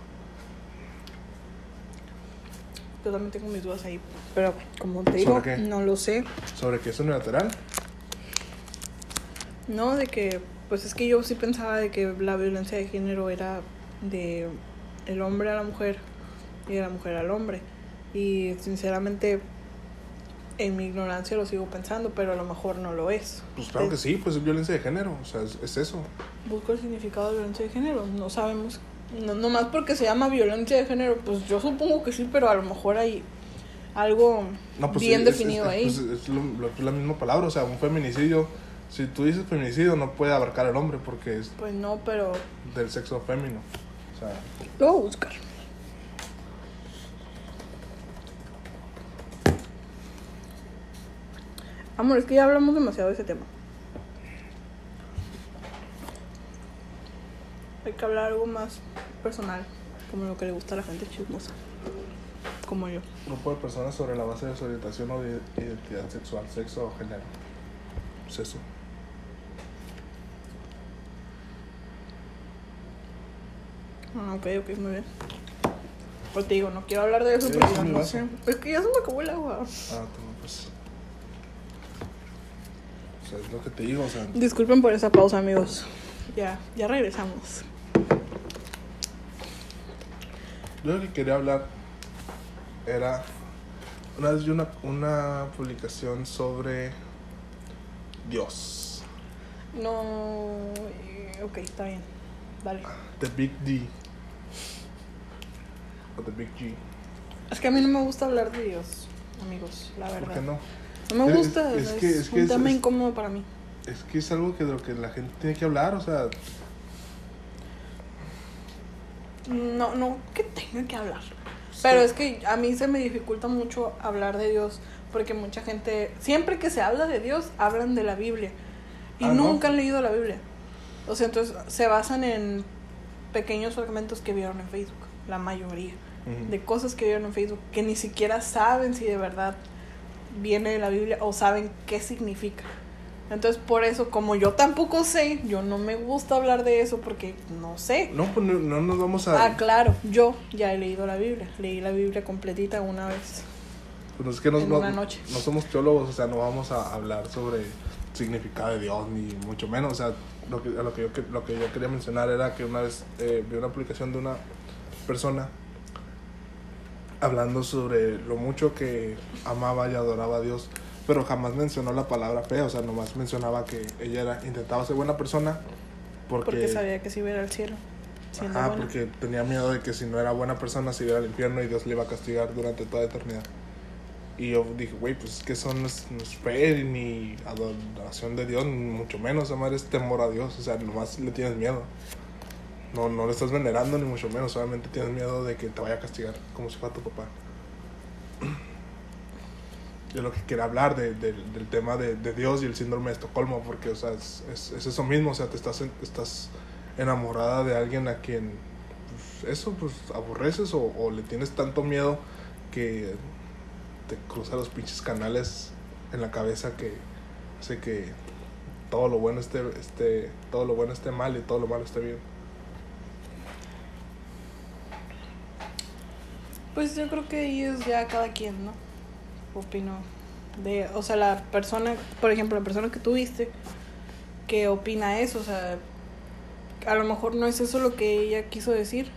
Yo también tengo mis dudas ahí. Pero como te digo, ¿Sobre qué? no lo sé. ¿Sobre qué es unilateral? No, de que, pues es que yo sí pensaba de que la violencia de género era de el hombre a la mujer y de la mujer al hombre. Y sinceramente, en mi ignorancia lo sigo pensando, pero a lo mejor no lo es. Pues claro que sí, pues es violencia de género, o sea, es, es eso. Busco el significado de violencia de género, no sabemos. No, nomás porque se llama violencia de género, pues yo supongo que sí, pero a lo mejor hay algo No, pues bien sí, definido es, ahí. pues, es lo- lo- es la misma palabra, o sea, un feminicidio, si tú dices feminicidio no puede abarcar al hombre porque es Pues no, pero del sexo femenino. O sea, lo voy a buscar. Amor, es que ya hablamos demasiado de ese tema. Hay que hablar algo más personal, como lo que le gusta a la gente chismosa. Como yo. grupo de personas sobre la base de su orientación o de identidad sexual, sexo o género. Pues Ah, ok, ok, muy bien. Pues te digo, no quiero hablar de eso porque mi no sé. Es que ya se me acabó el agua. Ah, toma, pues. O sea, es lo que te digo, o sea, Disculpen por esa pausa, amigos. Ya, ya regresamos. Yo lo que quería hablar era. Una vez vi una, una publicación sobre Dios. No. eh, Ok, está bien. Dale. The Big D. O The Big G. Es que a mí no me gusta hablar de Dios, amigos, la verdad. ¿Por qué no? No me Es- gusta, es es, que- es que un tema incómodo para mí. Es que es algo que de lo que la gente tiene que hablar, o sea, No, no que tenga que hablar. Pero es que a mí se me dificulta mucho hablar de Dios porque mucha gente, siempre que se habla de Dios, hablan de la Biblia. Y Ah, ¿no? nunca han leído la Biblia. O sea, entonces se basan en pequeños fragmentos que vieron en Facebook, la mayoría. De cosas que vieron en Facebook que ni siquiera saben si de verdad viene de la Biblia o saben qué significa. Entonces, por eso, como yo tampoco sé, yo no me gusta hablar de eso porque no sé. No, pues no, no nos vamos a. Ah, claro, yo ya he leído la Biblia. Leí la Biblia completita una vez. Pues es que nos- en no, una noche. no somos teólogos, o sea, no vamos a hablar sobre significado de Dios, ni mucho menos. O sea, lo que, lo, que yo, lo que yo quería mencionar era que una vez eh, vi una publicación de una persona hablando sobre lo mucho que amaba y adoraba a Dios, pero jamás mencionó la palabra fe, o sea, nomás mencionaba que ella era, intentaba ser buena persona porque, Porque sabía que se iba a ir al cielo. Ajá, buena. porque tenía miedo de que si no era buena persona se iba al infierno y Dios le iba a castigar durante toda eternidad. Y yo dije, güey, pues es que eso no es, no es fe ni adoración de Dios, ni mucho menos, amar es temor a Dios, o sea, nomás le tienes miedo. No, no le estás venerando ni mucho menos, solamente tienes miedo de que te vaya a castigar como si fuera tu papá. Yo lo que quería hablar de, de- del tema de, de Dios y el síndrome de Estocolmo, porque, o sea, es, es, es eso mismo, o sea, te estás, estás enamorada de alguien a quien, pues, eso, pues, aborreces o, o le tienes tanto miedo que te cruza los pinches canales en la cabeza que hace que todo lo bueno esté, esté, todo lo bueno esté mal y todo lo malo esté bien. Pues yo creo que ahí es ya cada quien, ¿no? Opino. De, o sea, la persona, por ejemplo, la persona que tuviste, que opina eso, o sea, a lo mejor no es eso lo que ella quiso decir,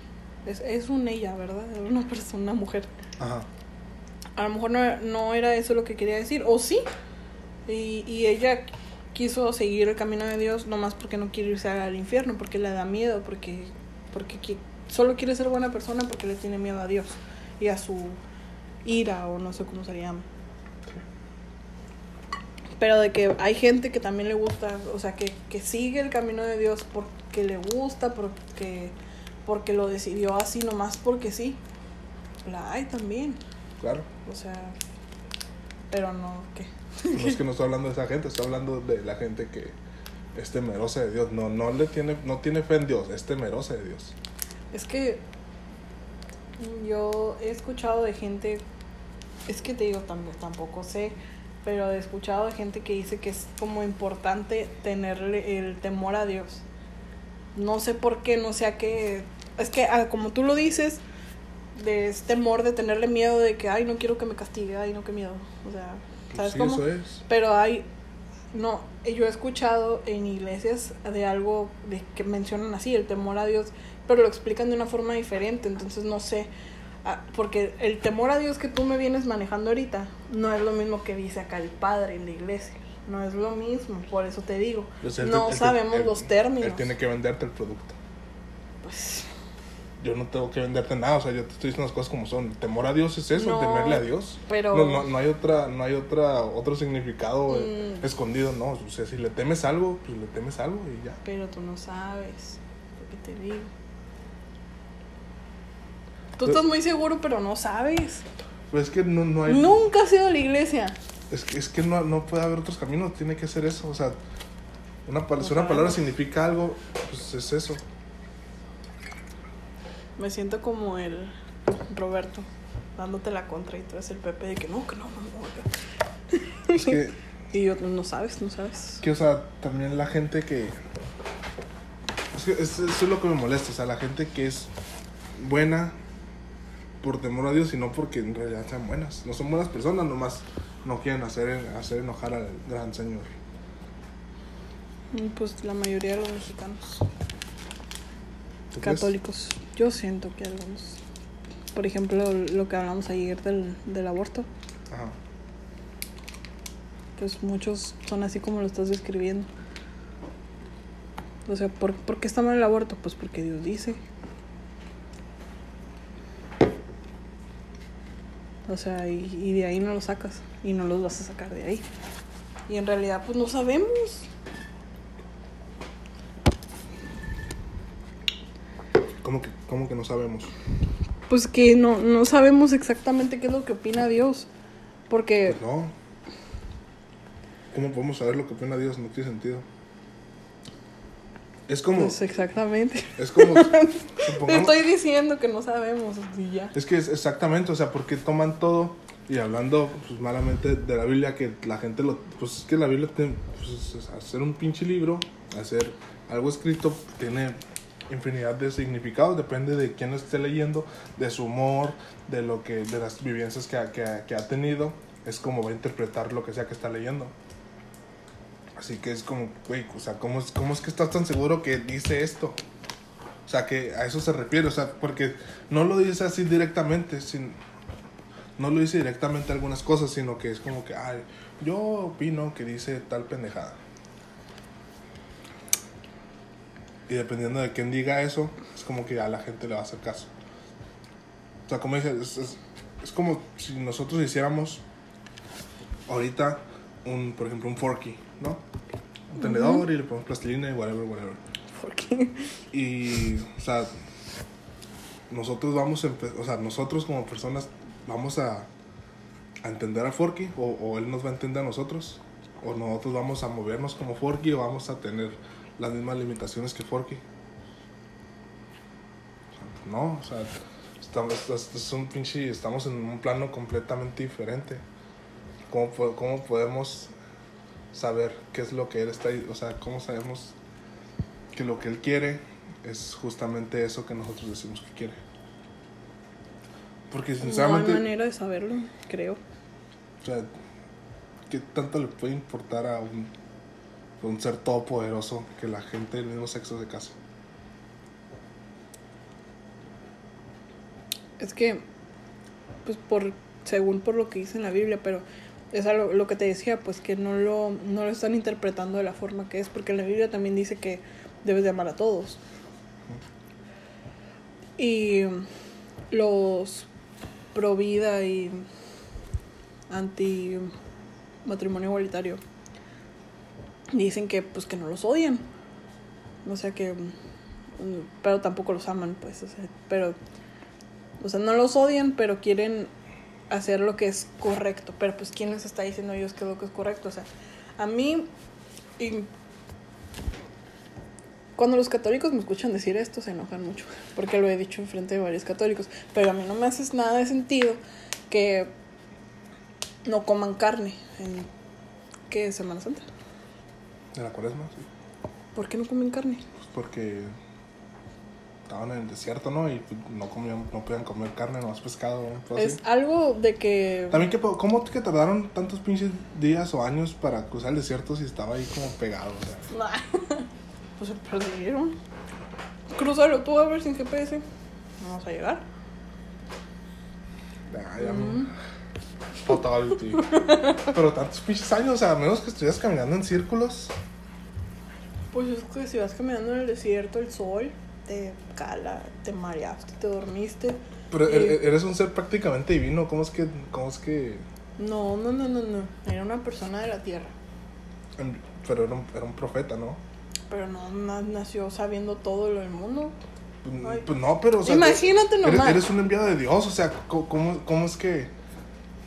Es, es un ella, ¿verdad? Una persona, una mujer. Ajá. A lo mejor no, no era eso lo que quería decir, o sí. Y, y ella quiso seguir el camino de Dios nomás porque no quiere irse al infierno, porque le da miedo, porque, porque qui- solo quiere ser buena persona porque le tiene miedo a Dios y a su ira o no sé cómo se llama. Pero de que hay gente que también le gusta, o sea, que, que sigue el camino de Dios porque le gusta, porque, porque lo decidió así nomás porque sí. La hay también. Claro. O sea, pero no, ¿qué? No es que no estoy hablando de esa gente, estoy hablando de la gente que es temerosa de Dios. No, no le tiene, no tiene fe en Dios, es temerosa de Dios. Es que yo he escuchado de gente, es que te digo, tampoco, tampoco sé, pero he escuchado de gente que dice que es como importante tenerle el temor a Dios. No sé por qué, no sé a qué. Es que ah, como tú lo dices, de ese temor de tenerle miedo de que, ay, no quiero que me castigue, ay, no, qué miedo. O sea, ¿sabes sí, cómo? eso es. Pero hay, no, yo he escuchado en iglesias de algo de que mencionan así, el temor a Dios, pero lo explican de una forma diferente, entonces no sé, ah, porque el temor a Dios que tú me vienes manejando ahorita no es lo mismo que dice acá el Padre en la iglesia, no es lo mismo, por eso te digo, Pues no sabemos él- los términos. Él tiene que venderte el producto. Pues, Yo no tengo que venderte nada, o sea, yo te estoy diciendo las cosas como son. Temor a Dios es eso, No, temerle a Dios. pero- No, no, no hay otra, no hay otra, otro significado eh, Mm. escondido, no. O sea, si le temes algo, pues le temes algo y ya. pero tú no sabes, lo que te digo. Tú estás muy seguro, pero no sabes. Pues es que no, no hay. Nunca has ido a la iglesia. Es que, es que no, no puede haber otros caminos, tiene que ser eso. O sea, una, si una palabra significa algo, pues es eso. Me siento como el Roberto, dándote la contra y tú eres el Pepe de que no, que no, no, no. Es que, Y yo, no sabes, no sabes. que, o sea, también la gente que. Es que es- eso es lo que me molesta, o sea, la gente que es buena por temor a Dios y no porque en realidad sean buenas. No son buenas personas, nomás no quieren hacer, hacer enojar al gran Señor. Pues la mayoría de los mexicanos católicos, yo siento que algunos. Por ejemplo, lo que hablamos ayer del, del aborto, Ajá. pues muchos son así como lo estás describiendo. O sea, ¿por, ¿por qué está mal el aborto? Pues porque Dios dice. O sea, y, y de ahí no lo sacas. Y no los vas a sacar de ahí. Y en realidad, pues no sabemos. ¿Cómo que, cómo que no sabemos? Pues que no, no sabemos exactamente qué es lo que opina Dios. Porque Pues no. ¿Cómo podemos saber lo que opina Dios? No tiene sentido. Es como. Pues exactamente. Es como. Te estoy diciendo que no sabemos y ya. Es que es exactamente, o sea, porque toman todo y hablando pues, malamente de la Biblia, que la gente lo. Pues es que la Biblia, tiene, pues, es hacer un pinche libro, hacer algo escrito, tiene infinidad de significados, depende de quién lo esté leyendo, de su humor, de lo que de las vivencias que que que ha tenido, es como va a interpretar lo que sea que está leyendo. Así que es como, güey, o sea, ¿cómo es, ¿cómo es que estás tan seguro que dice esto? O sea, que a eso se refiere, o sea, porque no lo dice así directamente, sin, no lo dice directamente algunas cosas, sino que es como que, ay, yo opino que dice tal pendejada. Y dependiendo de quién diga eso, es como que a la gente le va a hacer caso. O sea, como dije, es, es como si nosotros hiciéramos ahorita un, por ejemplo, un forky, ¿no? Un tenedor y le ponemos plastilina y whatever, whatever. Porque Y, o sea, nosotros vamos a, o sea, nosotros como personas vamos a, a entender a Forky o, o él nos va a entender a nosotros o nosotros vamos a movernos como Forky o vamos a tener las mismas limitaciones que Forky. O sea, no, o sea, estamos, es- un pinche, estamos en un plano completamente diferente. ¿Cómo, ¿Cómo podemos saber qué es lo que él está, o sea, cómo sabemos que lo que él quiere es justamente eso que nosotros decimos que quiere. Porque no hay sinceramente, manera de saberlo, creo. o sea, ¿qué tanto le puede importar a un, a un ser todopoderoso que la gente del mismo sexo se case? Es que, pues por, según por lo que dice en la Biblia, pero es algo, lo que te decía, pues que no lo, no lo están interpretando de la forma que es, porque la Biblia también dice que debes de amar a todos. Y los pro vida y anti matrimonio igualitario dicen que pues que no los odian. O sea que mm, pero tampoco los aman, pues, o sea, pero o sea, no los odian, pero quieren hacer lo que es correcto. Pero pues, ¿quién les está diciendo a ellos que es lo que es correcto? O sea, a mí, y cuando los católicos me escuchan decir esto, se enojan mucho, porque lo he dicho en frente de varios católicos. Pero a mí no me hace nada de sentido que no coman carne en, ¿qué? Semana Santa. ¿De la cuaresma? Sí. ¿Por qué no comen carne? Pues porque estaban en el desierto, ¿no? Y pues, no comían, no podían comer carne, no más pescado, ¿no? Es algo de que... También que, ¿cómo que tardaron tantos pinches días o años para cruzar el desierto si estaba ahí como pegado? O sea, pues se perdieron. Cruzarlo tú a ver sin GPS. No vamos a llegar. ya, ya no. Total, tío. Pero tantos pinches años, o sea, a menos que estuvieras caminando en círculos. Pues es que si vas caminando en el desierto, el sol te cala, te mareaste, te dormiste. Pero y- e- eres un ser prácticamente divino, ¿cómo es que, cómo es que, No, no, no, no, no. Era una persona de la tierra. pero era un, era un profeta, ¿no? Pero no na- nació sabiendo todo lo del mundo. Pues, Ay. pues no, pero, o sea, Imagínate eres, nomás. eres un enviado de Dios, o sea, ¿cómo, cómo es que...?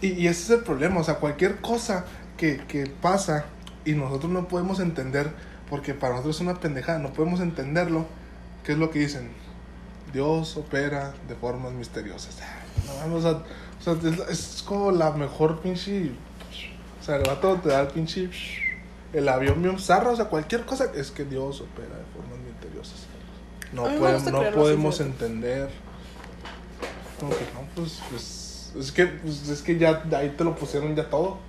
Y, y ese es el problema, o sea, cualquier cosa que, que pasa y nosotros no podemos entender, porque para nosotros es una pendejada, no podemos entenderlo, ¿qué es lo que dicen? Dios opera de formas misteriosas. No, o sea, o sea, es, es como la mejor pinche... O sea, el vato te da el pinche... El avión bien zarra, o sea, cualquier cosa es que Dios opera de formas misteriosas. No, podemos, no creerlo podemos entender. Como que no, pues, pues es que, pues, es que ya ahí te lo pusieron ya todo.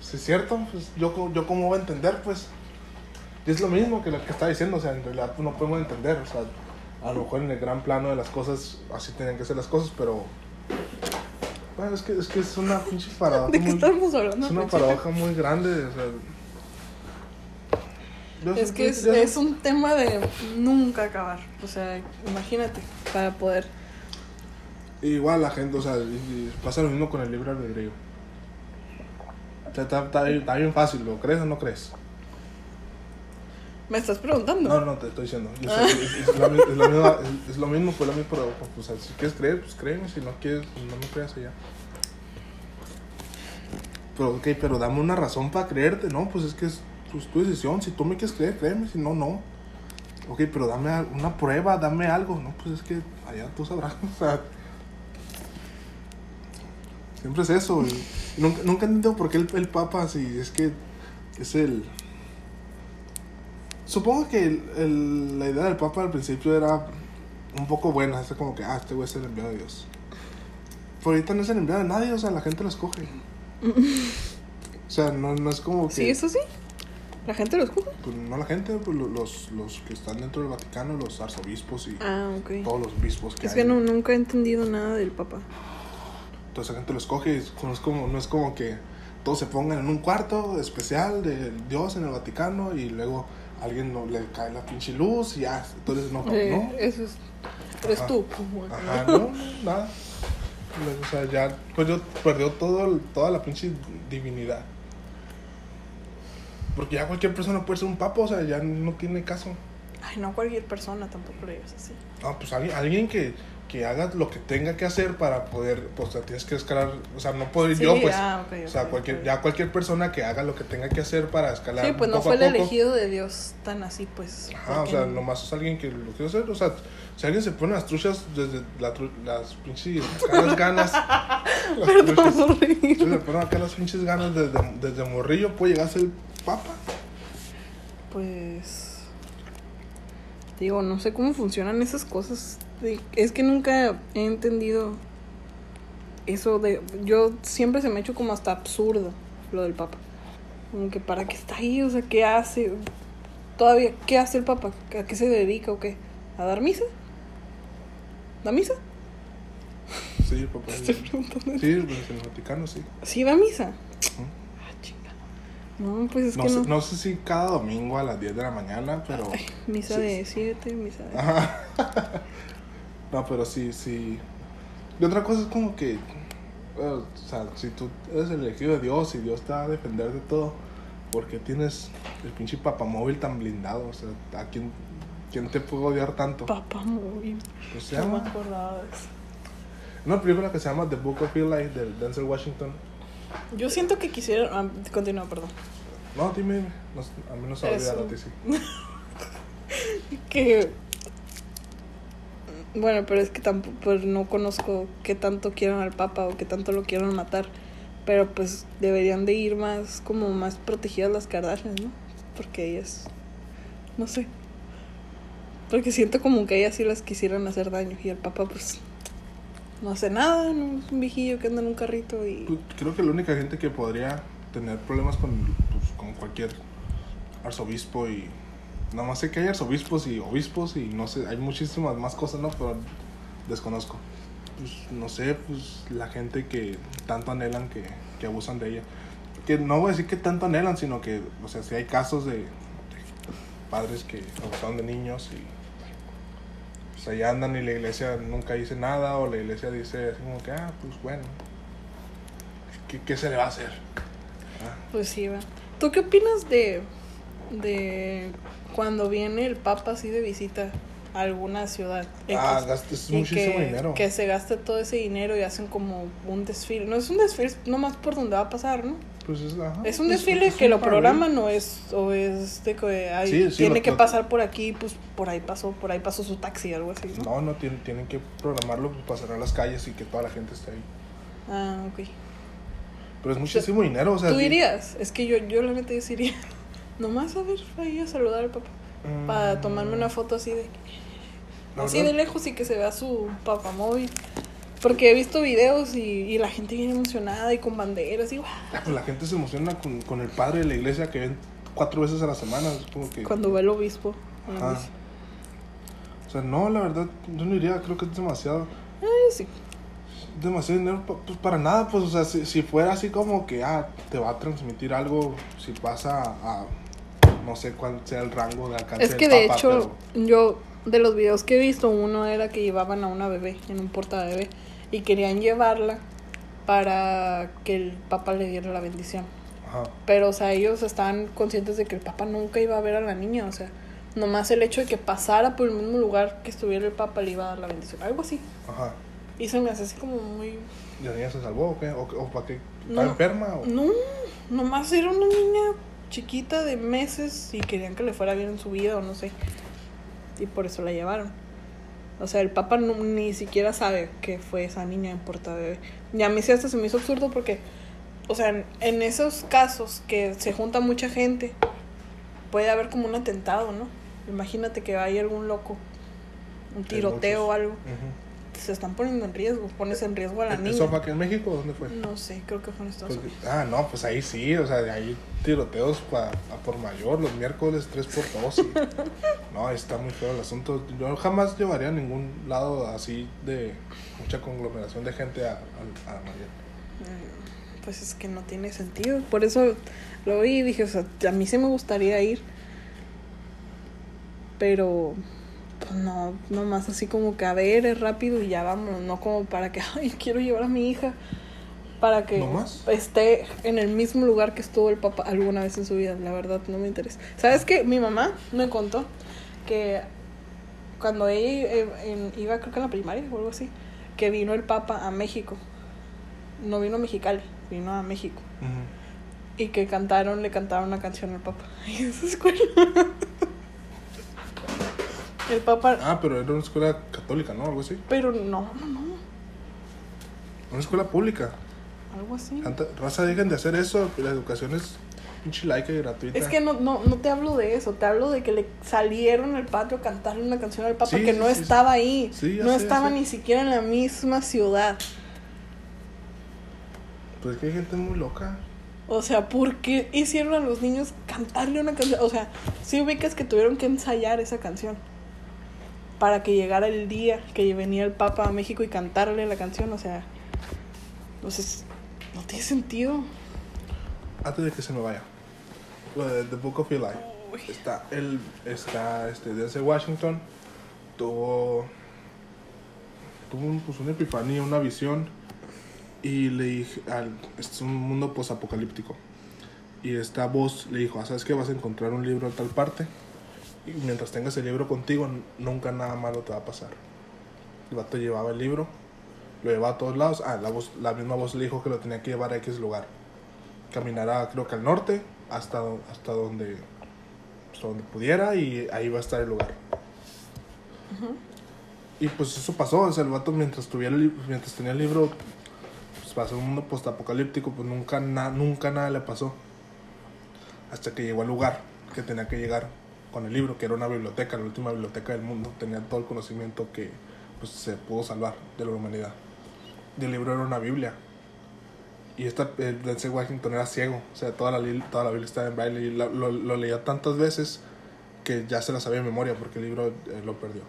Si es cierto, pues yo, yo cómo voy a entender, pues. Y es lo mismo que lo que está diciendo, o sea, en realidad no podemos entender, o sea, a lo mejor en el gran plano de las cosas, así tienen que ser las cosas, pero... Bueno, es que es, que es una pinche paradoja ¿De qué muy- estamos hablando? es una Panchito? paradoja muy grande, o sea... yo Es que es, un tema de nunca acabar. O sea, imagínate, para poder. Igual la gente, o sea, pasa lo mismo con el libre albedrío. O sea, está, está bien fácil, ¿lo crees o no crees? ¿Me estás preguntando? No, no, te estoy diciendo. Es, es la es lo mismo, fue lo mismo, pero o sea, si quieres creer, pues créeme, si no quieres, pues no me creas allá. Pero, ok, pero dame una razón para creerte, ¿no? Pues es que es pues, tu decisión, si tú me quieres creer, créeme, si no, no. Ok, pero dame una prueba, dame algo, ¿no? Pues es que allá tú sabrás, o sea... Siempre es eso, nunca, nunca he entendido por qué el, el Papa, si es que es el... Supongo que el- el- la idea del Papa al principio era un poco buena, es como que, ah, este güey es el enviado de Dios. Pero ahorita no es el enviado de nadie, o sea, la gente lo escoge. O sea, no, no es como que... Sí, eso sí. La gente lo escucha. Pues no la gente, pues lo- los, los que están dentro del Vaticano, los arzobispos y Ah, todos los obispos que Es hay. que no, nunca he entendido nada del Papa. Entonces la gente lo escoge y no es como, no es como que todos se pongan en un cuarto especial de Dios en el Vaticano y luego alguien no, le cae la pinche luz y ya, entonces no, Eh, no. Eso es. Eres Ajá. tú. Ajá, no, nada. O sea, ya perdió, perdió todo, toda la pinche divinidad. Porque ya cualquier persona puede ser un papa, o sea, ya no tiene caso. Ay, no cualquier persona tampoco lo digas así. Ah, pues alguien, alguien que, que haga lo que tenga que hacer para poder, pues o sea, tienes que escalar, o sea, no puedo ir Sí, yo, pues. ah, ok, o sea, cualquier, ya cualquier persona que haga lo que tenga que hacer para escalar. Sí, pues no fue el elegido de Dios tan así, pues. Ajá, o sea, no- nomás es alguien que lo quiere hacer. O sea, si alguien se pone las truchas desde la tru- las pinches las ganas. las Perdón, truchas, si le ponen acá las pinches ganas desde, desde morrillo, puede llegar a ser papa. Pues. Digo, no sé cómo funcionan esas cosas. De- Es que nunca he entendido eso de. Yo siempre se me ha hecho como hasta absurdo lo del Papa. Como que para qué está ahí, o sea, ¿qué hace? Todavía, ¿qué hace el Papa? ¿A qué se dedica o qué? ¿A dar misa? ¿Da misa? Sí, el papá. Estoy Sí, preguntando. sí, pues, en el Vaticano, sí. ¿Sí va a misa? Ah, chinga. No, pues es No, que sé, no. no sé si cada domingo a las 10 de la mañana, pero... Misa sí, de 7, misa de... Ajá. No, pero sí, sí. Y otra cosa es como que, o sea, si tú eres el elegido de Dios y Dios te va a defender de todo, porque tienes el pinche papamóvil tan blindado? O sea, ¿a quién, quién te puede odiar tanto? Papá móvil. Pues se No me llama, acordaba de eso. una película que se llama The Book of Eli de Denzel Washington. Yo siento que quisiera... ah, continúa, perdón. No, dime, dime. No, a mí no se va a olvidar a ti, sí. Que... Bueno, pero es que tampoco pues, no conozco qué tanto quieran al Papa o qué tanto lo quieran matar. Pero pues deberían de ir más, como más protegidas las Kardashian, ¿no? Porque ellas... No sé. Porque siento como que ellas sí las quisieran hacer daño. Y el Papa pues... No hace nada, no es un viejillo que anda en un carrito y... Creo que la única gente que podría tener problemas con, pues, con cualquier arzobispo y... Nada más sé que hay arzobispos y obispos y no sé, hay muchísimas más cosas, ¿no? Pero desconozco. Pues no sé, pues la gente que tanto anhelan que, que abusan de ella. Que no voy a decir que tanto anhelan, sino que, o sea, si hay casos de, padres que abusaron de niños y pues ahí andan y la iglesia nunca dice nada o la iglesia dice así como que, ah, pues bueno, ¿qué, qué se le va a hacer? Ah, Pues sí, va. ¿Tú qué opinas de, de cuando viene el Papa así de visita a alguna ciudad? ah, X, gastas y muchísimo que, dinero. Que se gaste todo ese dinero y hacen como un desfile. No es un desfile, es nomás por donde va a pasar, ¿no? Pues es, ajá, Es un desfile es que un lo programan o es, o es de que ay, Sí, sí, tiene que pasar por aquí, pues por ahí pasó, por ahí pasó su taxi, algo así, ¿no? No, no, tienen, tienen que programarlo pues, para cerrar las calles y que toda la gente esté ahí. Ah, ok. Pero es muchísimo dinero, o sea. ¿Tú sí. irías? Es que yo, yo la neta yo iría. Nomás a ver, ahí a saludar al papá. Mm, Para tomarme una foto así de... así de lejos y que se vea su papamóvil. Porque he visto videos y, y la gente viene emocionada y con banderas y guau. pues, la gente se emociona con, con el padre de la iglesia que ven cuatro veces a la semana. Es como que. Cuando ve el obispo. a la. O sea, no, la verdad, yo no iría, creo que es demasiado. Ay, sí. Demasiado dinero pa- pues para nada, pues, o sea, si, si fuera así como que, ah, te va a transmitir algo, si pasa a, no sé cuál sea el rango de alcance Es del que de Papa, hecho, yo de los videos que he visto, uno era que llevaban a una bebé en un portabebé y querían llevarla para que el papá le diera la bendición. pero- ajá, Pero, o sea, ellos estaban conscientes de que el papá nunca iba a ver a la niña, o sea, nomás el hecho de que pasara por el mismo lugar que estuviera el papá le iba a dar la bendición, algo así. ajá. Y se me hace así como muy... ¿Y la niña se salvó o qué? ¿O, o para qué? ¿Está No. enferma? O? No, nomás era una niña chiquita de meses y querían que le fuera bien en su vida o no sé. Y por eso la llevaron. O sea, el papá no- ni siquiera sabe que fue esa niña en portabebé. Y a mí sí hasta se me hizo absurdo porque, o sea, en, esos casos que se junta mucha gente, puede haber como un atentado, ¿no? Imagínate que hay algún loco, un tiroteo o algo. Se están poniendo en riesgo, pones en riesgo a la niña. ¿Eso fue aquí en México dónde fue? No sé, creo que fue en Estados Pues, Unidos. ah, no, pues ahí sí, o sea, hay tiroteos pa, a por mayor, los miércoles 3 por 2 y... No, está muy feo el asunto. Yo jamás llevaría a ningún lado así de mucha conglomeración de gente a, a, a. Mm, Pues es que no tiene sentido. Por eso lo vi y dije, o sea, a mí sí me gustaría ir. Pero, pues no, nomás así como que a ver, es rápido y ya vamos. No como para que, ay, quiero llevar a mi hija. Para que ¿No esté en el mismo lugar que estuvo el papá alguna vez en su vida. La verdad, no me interesa. ¿Sabes qué? Mi mamá me contó que cuando ella eh, iba, creo que en la primaria o algo así, que vino el papa a México. No vino a Mexicali, vino a México. Y que cantaron, le cantaron una canción al Papa. En esa escuela. El Papa. Ah, pero era una escuela católica, ¿no? Algo así. Pero no, no, no. Una escuela pública. Algo así. Raza, dejen de hacer eso. La educación es pinche laica y gratuita. Es que no, no, no te hablo de eso, te hablo de que le salieron al patio a cantarle una canción al Papa Sí, que sí, no sí, estaba ahí. No sé, estaba ni siquiera en la misma ciudad. Pues es que hay gente muy loca. O sea, ¿por qué hicieron a los niños cantarle una canción? O sea, sí ubicas que tuvieron que ensayar esa canción. Para que llegara el día que venía el Papa a México y cantarle la canción, o sea, entonces no tiene sentido. Antes de que se me vaya, lo de The Book of Eli. Uy. Está, el, está este, desde Washington, tuvo, tuvo un- pues, una epifanía, una visión, y le dije, al, es un mundo posapocalíptico. Y esta voz le dijo, "Ah, ¿sabes qué? Vas a encontrar un libro en tal parte, y mientras tengas el libro contigo, nunca nada malo te va a pasar. El vato llevaba el libro, lo llevaba a todos lados, ah, la, voz, la misma voz le dijo que lo tenía que llevar a X lugar. Caminará, creo que al norte, hasta, hasta donde hasta donde pudiera y ahí va a estar el lugar. Y pues eso pasó, o sea, el vato mientras, tuviera mientras tenía el libro, pues pasó un mundo postapocalíptico, pues nunca, na- nunca nada le pasó. Hasta que llegó al lugar que tenía que llegar con el libro, que era una biblioteca, la última biblioteca del mundo, tenía todo el conocimiento que pues, se pudo salvar de la humanidad. Y el libro era una Biblia. Y esta, el Denzel Washington era ciego, o sea, toda la, toda la Biblia estaba en braille y lo, lo- lo leía tantas veces que ya se la sabía de memoria porque el libro eh, lo perdió.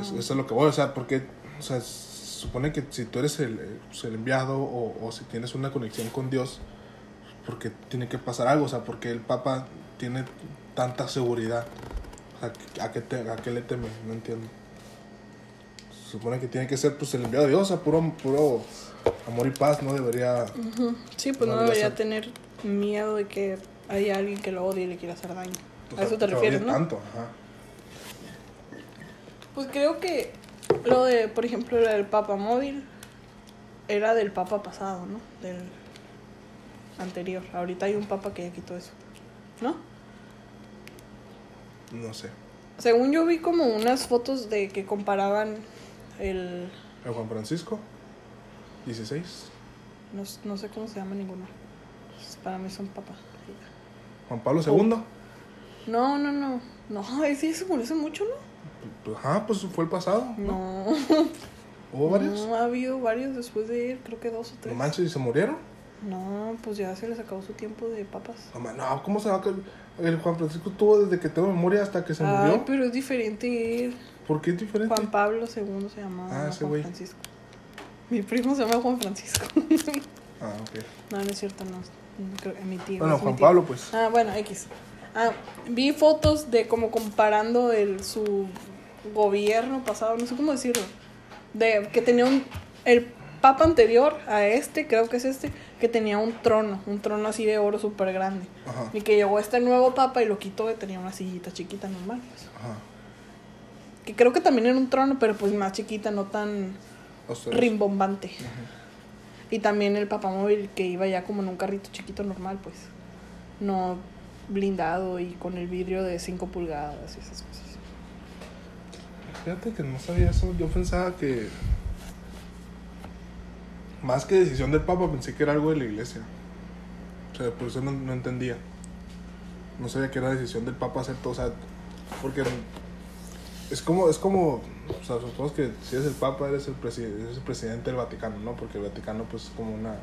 Eso, eso es lo que voy, o sea, porque o sea, se supone que si tú eres el, el enviado o, o si tienes una conexión con Dios, porque tiene que pasar algo, o sea, porque el Papa tiene tanta seguridad. Sea, ¿a qué, te- a qué le teme? No entiendo. Se supone que tiene que ser pues el enviado de Dios, sea, puro, puro amor y paz, no debería... Sí, pues No no, debería tener miedo de que haya alguien que lo odie y le quiera hacer daño. o a eso te refieres, ¿no? Tanto, ajá. Pues creo que lo de, por ejemplo, lo del Papa móvil era del Papa pasado, ¿no? Del anterior. Ahorita hay un Papa que ya quitó eso, ¿no? No sé. Según yo vi como unas fotos de que comparaban el... ¿El Juan Francisco? 16. No, no sé cómo se llama ninguno. Para mí son Papa. Juan Pablo II. No, no, no. No, ese se murió hace mucho, ¿no? Pues, Ajá, pues fue el pasado. No. ¿Hubo varios? No, ha habido varios después de él, creo que dos o No tres. manches, ¿y se murieron? No, pues ya se les acabó su tiempo de papas. No, no, ¿cómo se va a... El Juan Francisco tuvo desde que tengo memoria hasta que se Ay, murió. pero es diferente él. ¿Por qué es diferente? Juan Pablo II se llamaba Ah, ese Juan güey. Francisco. Mi primo se llama Juan Francisco. Ah, ok. no, no es cierto, no. creo, mi tío. Bueno, Juan tío. Pablo, pues. Ah, bueno, X. Ah, vi fotos de como comparando el, su gobierno pasado, no sé cómo decirlo. De que tenía un. El papa anterior a este, creo que es este, que tenía un trono, un trono así de oro súper grande. Ajá. Y que llegó este nuevo papa y lo quitó y tenía una sillita chiquita normal. pues. Ajá. Que creo que también era un trono, pero pues más chiquita, no tan rimbombante. Y también el papamóvil que iba ya como en un carrito chiquito normal, pues. No blindado y con el vidrio de 5 pulgadas y esas cosas. Fíjate que no sabía eso. Yo pensaba que. Más que decisión del Papa, pensé que era algo de la iglesia. O sea, por eso no, no entendía. No sabía que era decisión del Papa hacer todo. O sea, porque. Es como. Es como o sea, supongo que si eres el Papa, eres el, presi- eres el presidente del Vaticano, ¿no? Porque el Vaticano, pues, es como una.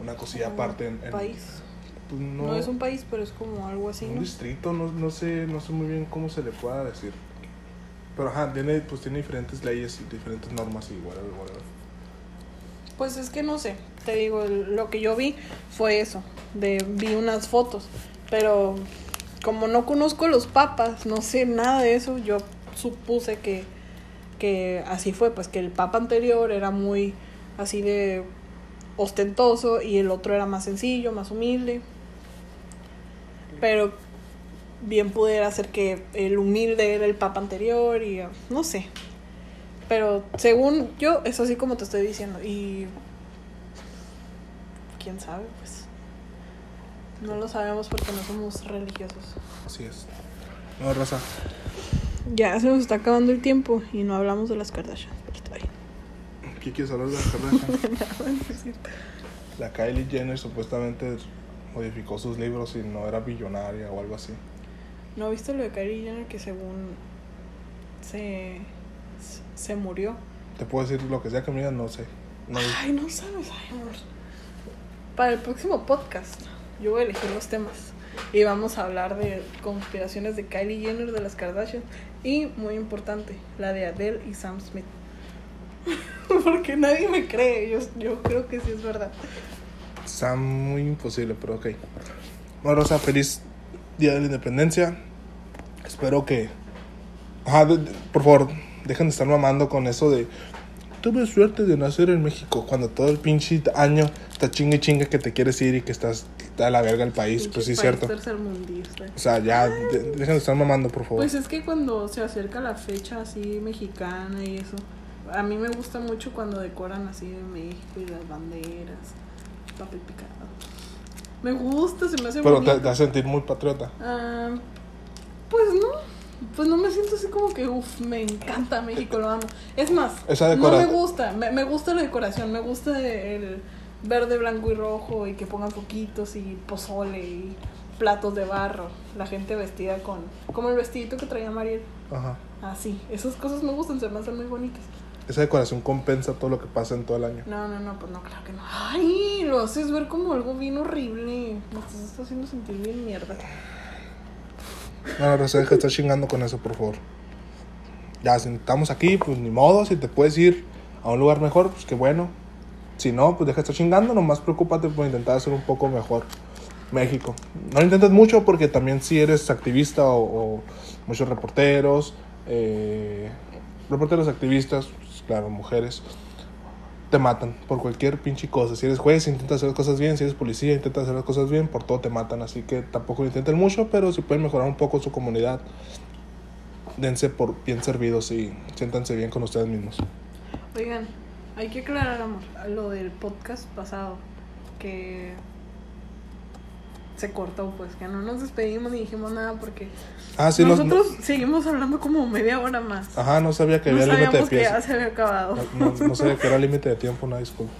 Una cosilla Como aparte en. en- país. pues, No. es un país, pero es como algo así, un ¿no? distrito, no, no sé, no sé muy bien cómo se le pueda decir. Pero ajá, tiene, pues tiene diferentes leyes y diferentes normas y whatever, whatever. Pues es que no sé, te digo, lo que yo vi fue eso, de vi unas fotos, pero como no conozco los papas, no sé nada de eso, yo supuse que, que así fue, pues que el papa anterior era muy así de ostentoso y el otro era más sencillo, más humilde. Pero bien pudiera ser que el humilde era el papa anterior y uh, no sé. Pero según yo, es así como te estoy diciendo. Y. quién sabe, pues. No lo sabemos porque no somos religiosos. Así es. No, Rosa. Ya se nos está acabando el tiempo y no hablamos de las Kardashian. Pero está bien. ¿Qué quieres hablar de las Kardashian? La Kylie Jenner supuestamente modificó sus libros y no era billonaria o algo así. ¿No viste lo de Kylie Jenner que según se, se murió? Te puedo decir lo que sea que me digan, no sé. No, Ay, no sabes, ay, amor. Para el próximo podcast, yo voy a elegir los temas. Y vamos a hablar de conspiraciones de Kylie Jenner de las Kardashian. Y muy importante, la de Adele y Sam Smith. Porque nadie me cree, yo, yo creo que sí es verdad. Está muy imposible, pero ok. Bueno, Rosa, feliz Día de la Independencia. Espero que... Ajá, por favor, dejen de estar mamando con eso de... Tuve suerte de nacer en México cuando todo el pinche año está chingue chingue que te quieres ir y que estás a la verga el país. Pinche Pues sí, es cierto. O sea, ya, de- dejen de estar mamando, por favor. Pues es que cuando se acerca la fecha así mexicana y eso, a mí me gusta mucho cuando decoran así de México y las banderas, papel picado. Me gusta, se me hace Pero te, bonito. te hace sentir muy patriota. Ah, pues no, pues no me siento así como que, uff, me encanta México, lo amo. Es más, Esa no me gusta, me, me gusta la decoración, me gusta el verde, blanco y rojo y que pongan foquitos y pozole y platos de barro, la gente vestida con, como el vestidito que traía Mariel. Ajá. Así, esas cosas me gustan, se me hacen muy bonitas. Esa decoración compensa todo lo que pasa en todo el año. No, no, no, pues no, claro que no. Ay, lo haces ver como algo bien horrible. Me estás haciendo sentir bien mierda. No, Rosa, deja de estar chingando con eso, por favor. Ya, si estamos aquí, pues ni modo. Si te puedes ir a un lugar mejor, pues qué bueno. Si no, pues deja de estar chingando. Nomás preocúpate por intentar hacer un poco mejor México. No lo intentes mucho porque también si eres activista o, o muchos reporteros, eh, reporteros activistas, pues, claro, mujeres, te matan por cualquier pinche cosa. Si eres juez, intenta hacer las cosas bien. Si eres policía, intenta hacer las cosas bien. Por todo te matan. Así que tampoco lo intenten mucho, pero si pueden mejorar un poco su comunidad, dense por bien servidos y siéntanse bien con ustedes mismos. Oigan, hay que aclarar, amor, lo del podcast pasado, que se cortó, pues, que no nos despedimos ni dijimos nada porque Ah, sí, nos- nosotros seguimos hablando como media hora más. Ajá, no sabía que no había límite de sabíamos que pies. ya se había acabado. No, no- no sabía que era límite de tiempo, una disculpa.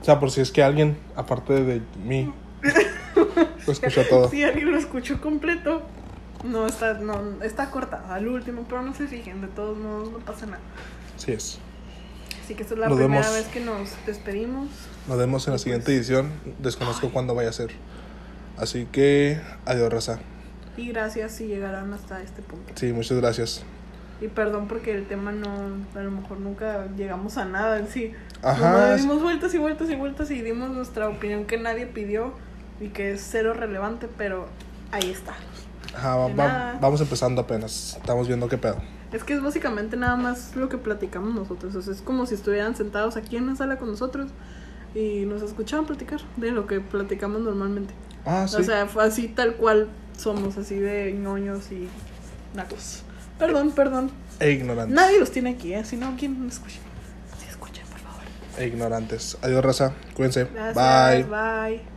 O sea, por si es que alguien, aparte de mí, lo escuchó todo. Si alguien lo escuchó completo, no está, no, está cortado al último, pero no se fijen, de todos modos no pasa nada. Así es. Así que esta es la Nos primera vemos. vez que nos despedimos. Nos vemos en la siguiente edición. Desconozco cuándo vaya a ser. Así que, adiós, raza. Y gracias si llegaron hasta este punto. Sí, muchas gracias. Y perdón porque el tema no, a lo mejor nunca llegamos a nada en sí. Ajá, dimos vueltas y vueltas y vueltas y dimos nuestra opinión que nadie pidió y que es cero relevante, pero ahí está. Ajá, va- va- vamos empezando apenas. Estamos viendo qué pedo. Es que es básicamente nada más lo que platicamos nosotros. O sea, es como si estuvieran sentados aquí en la sala con nosotros y nos escuchaban platicar de lo que platicamos normalmente. Ah, sí. O sea, fue así tal cual somos, así de ñoños y nacos. Perdón, perdón. e ignorantes. Nadie los tiene aquí, ¿eh? Si no, ¿quién nos escucha? Sí, escuchen, por favor. E ignorantes. Adiós, raza. Cuídense. Gracias, Bye. bye.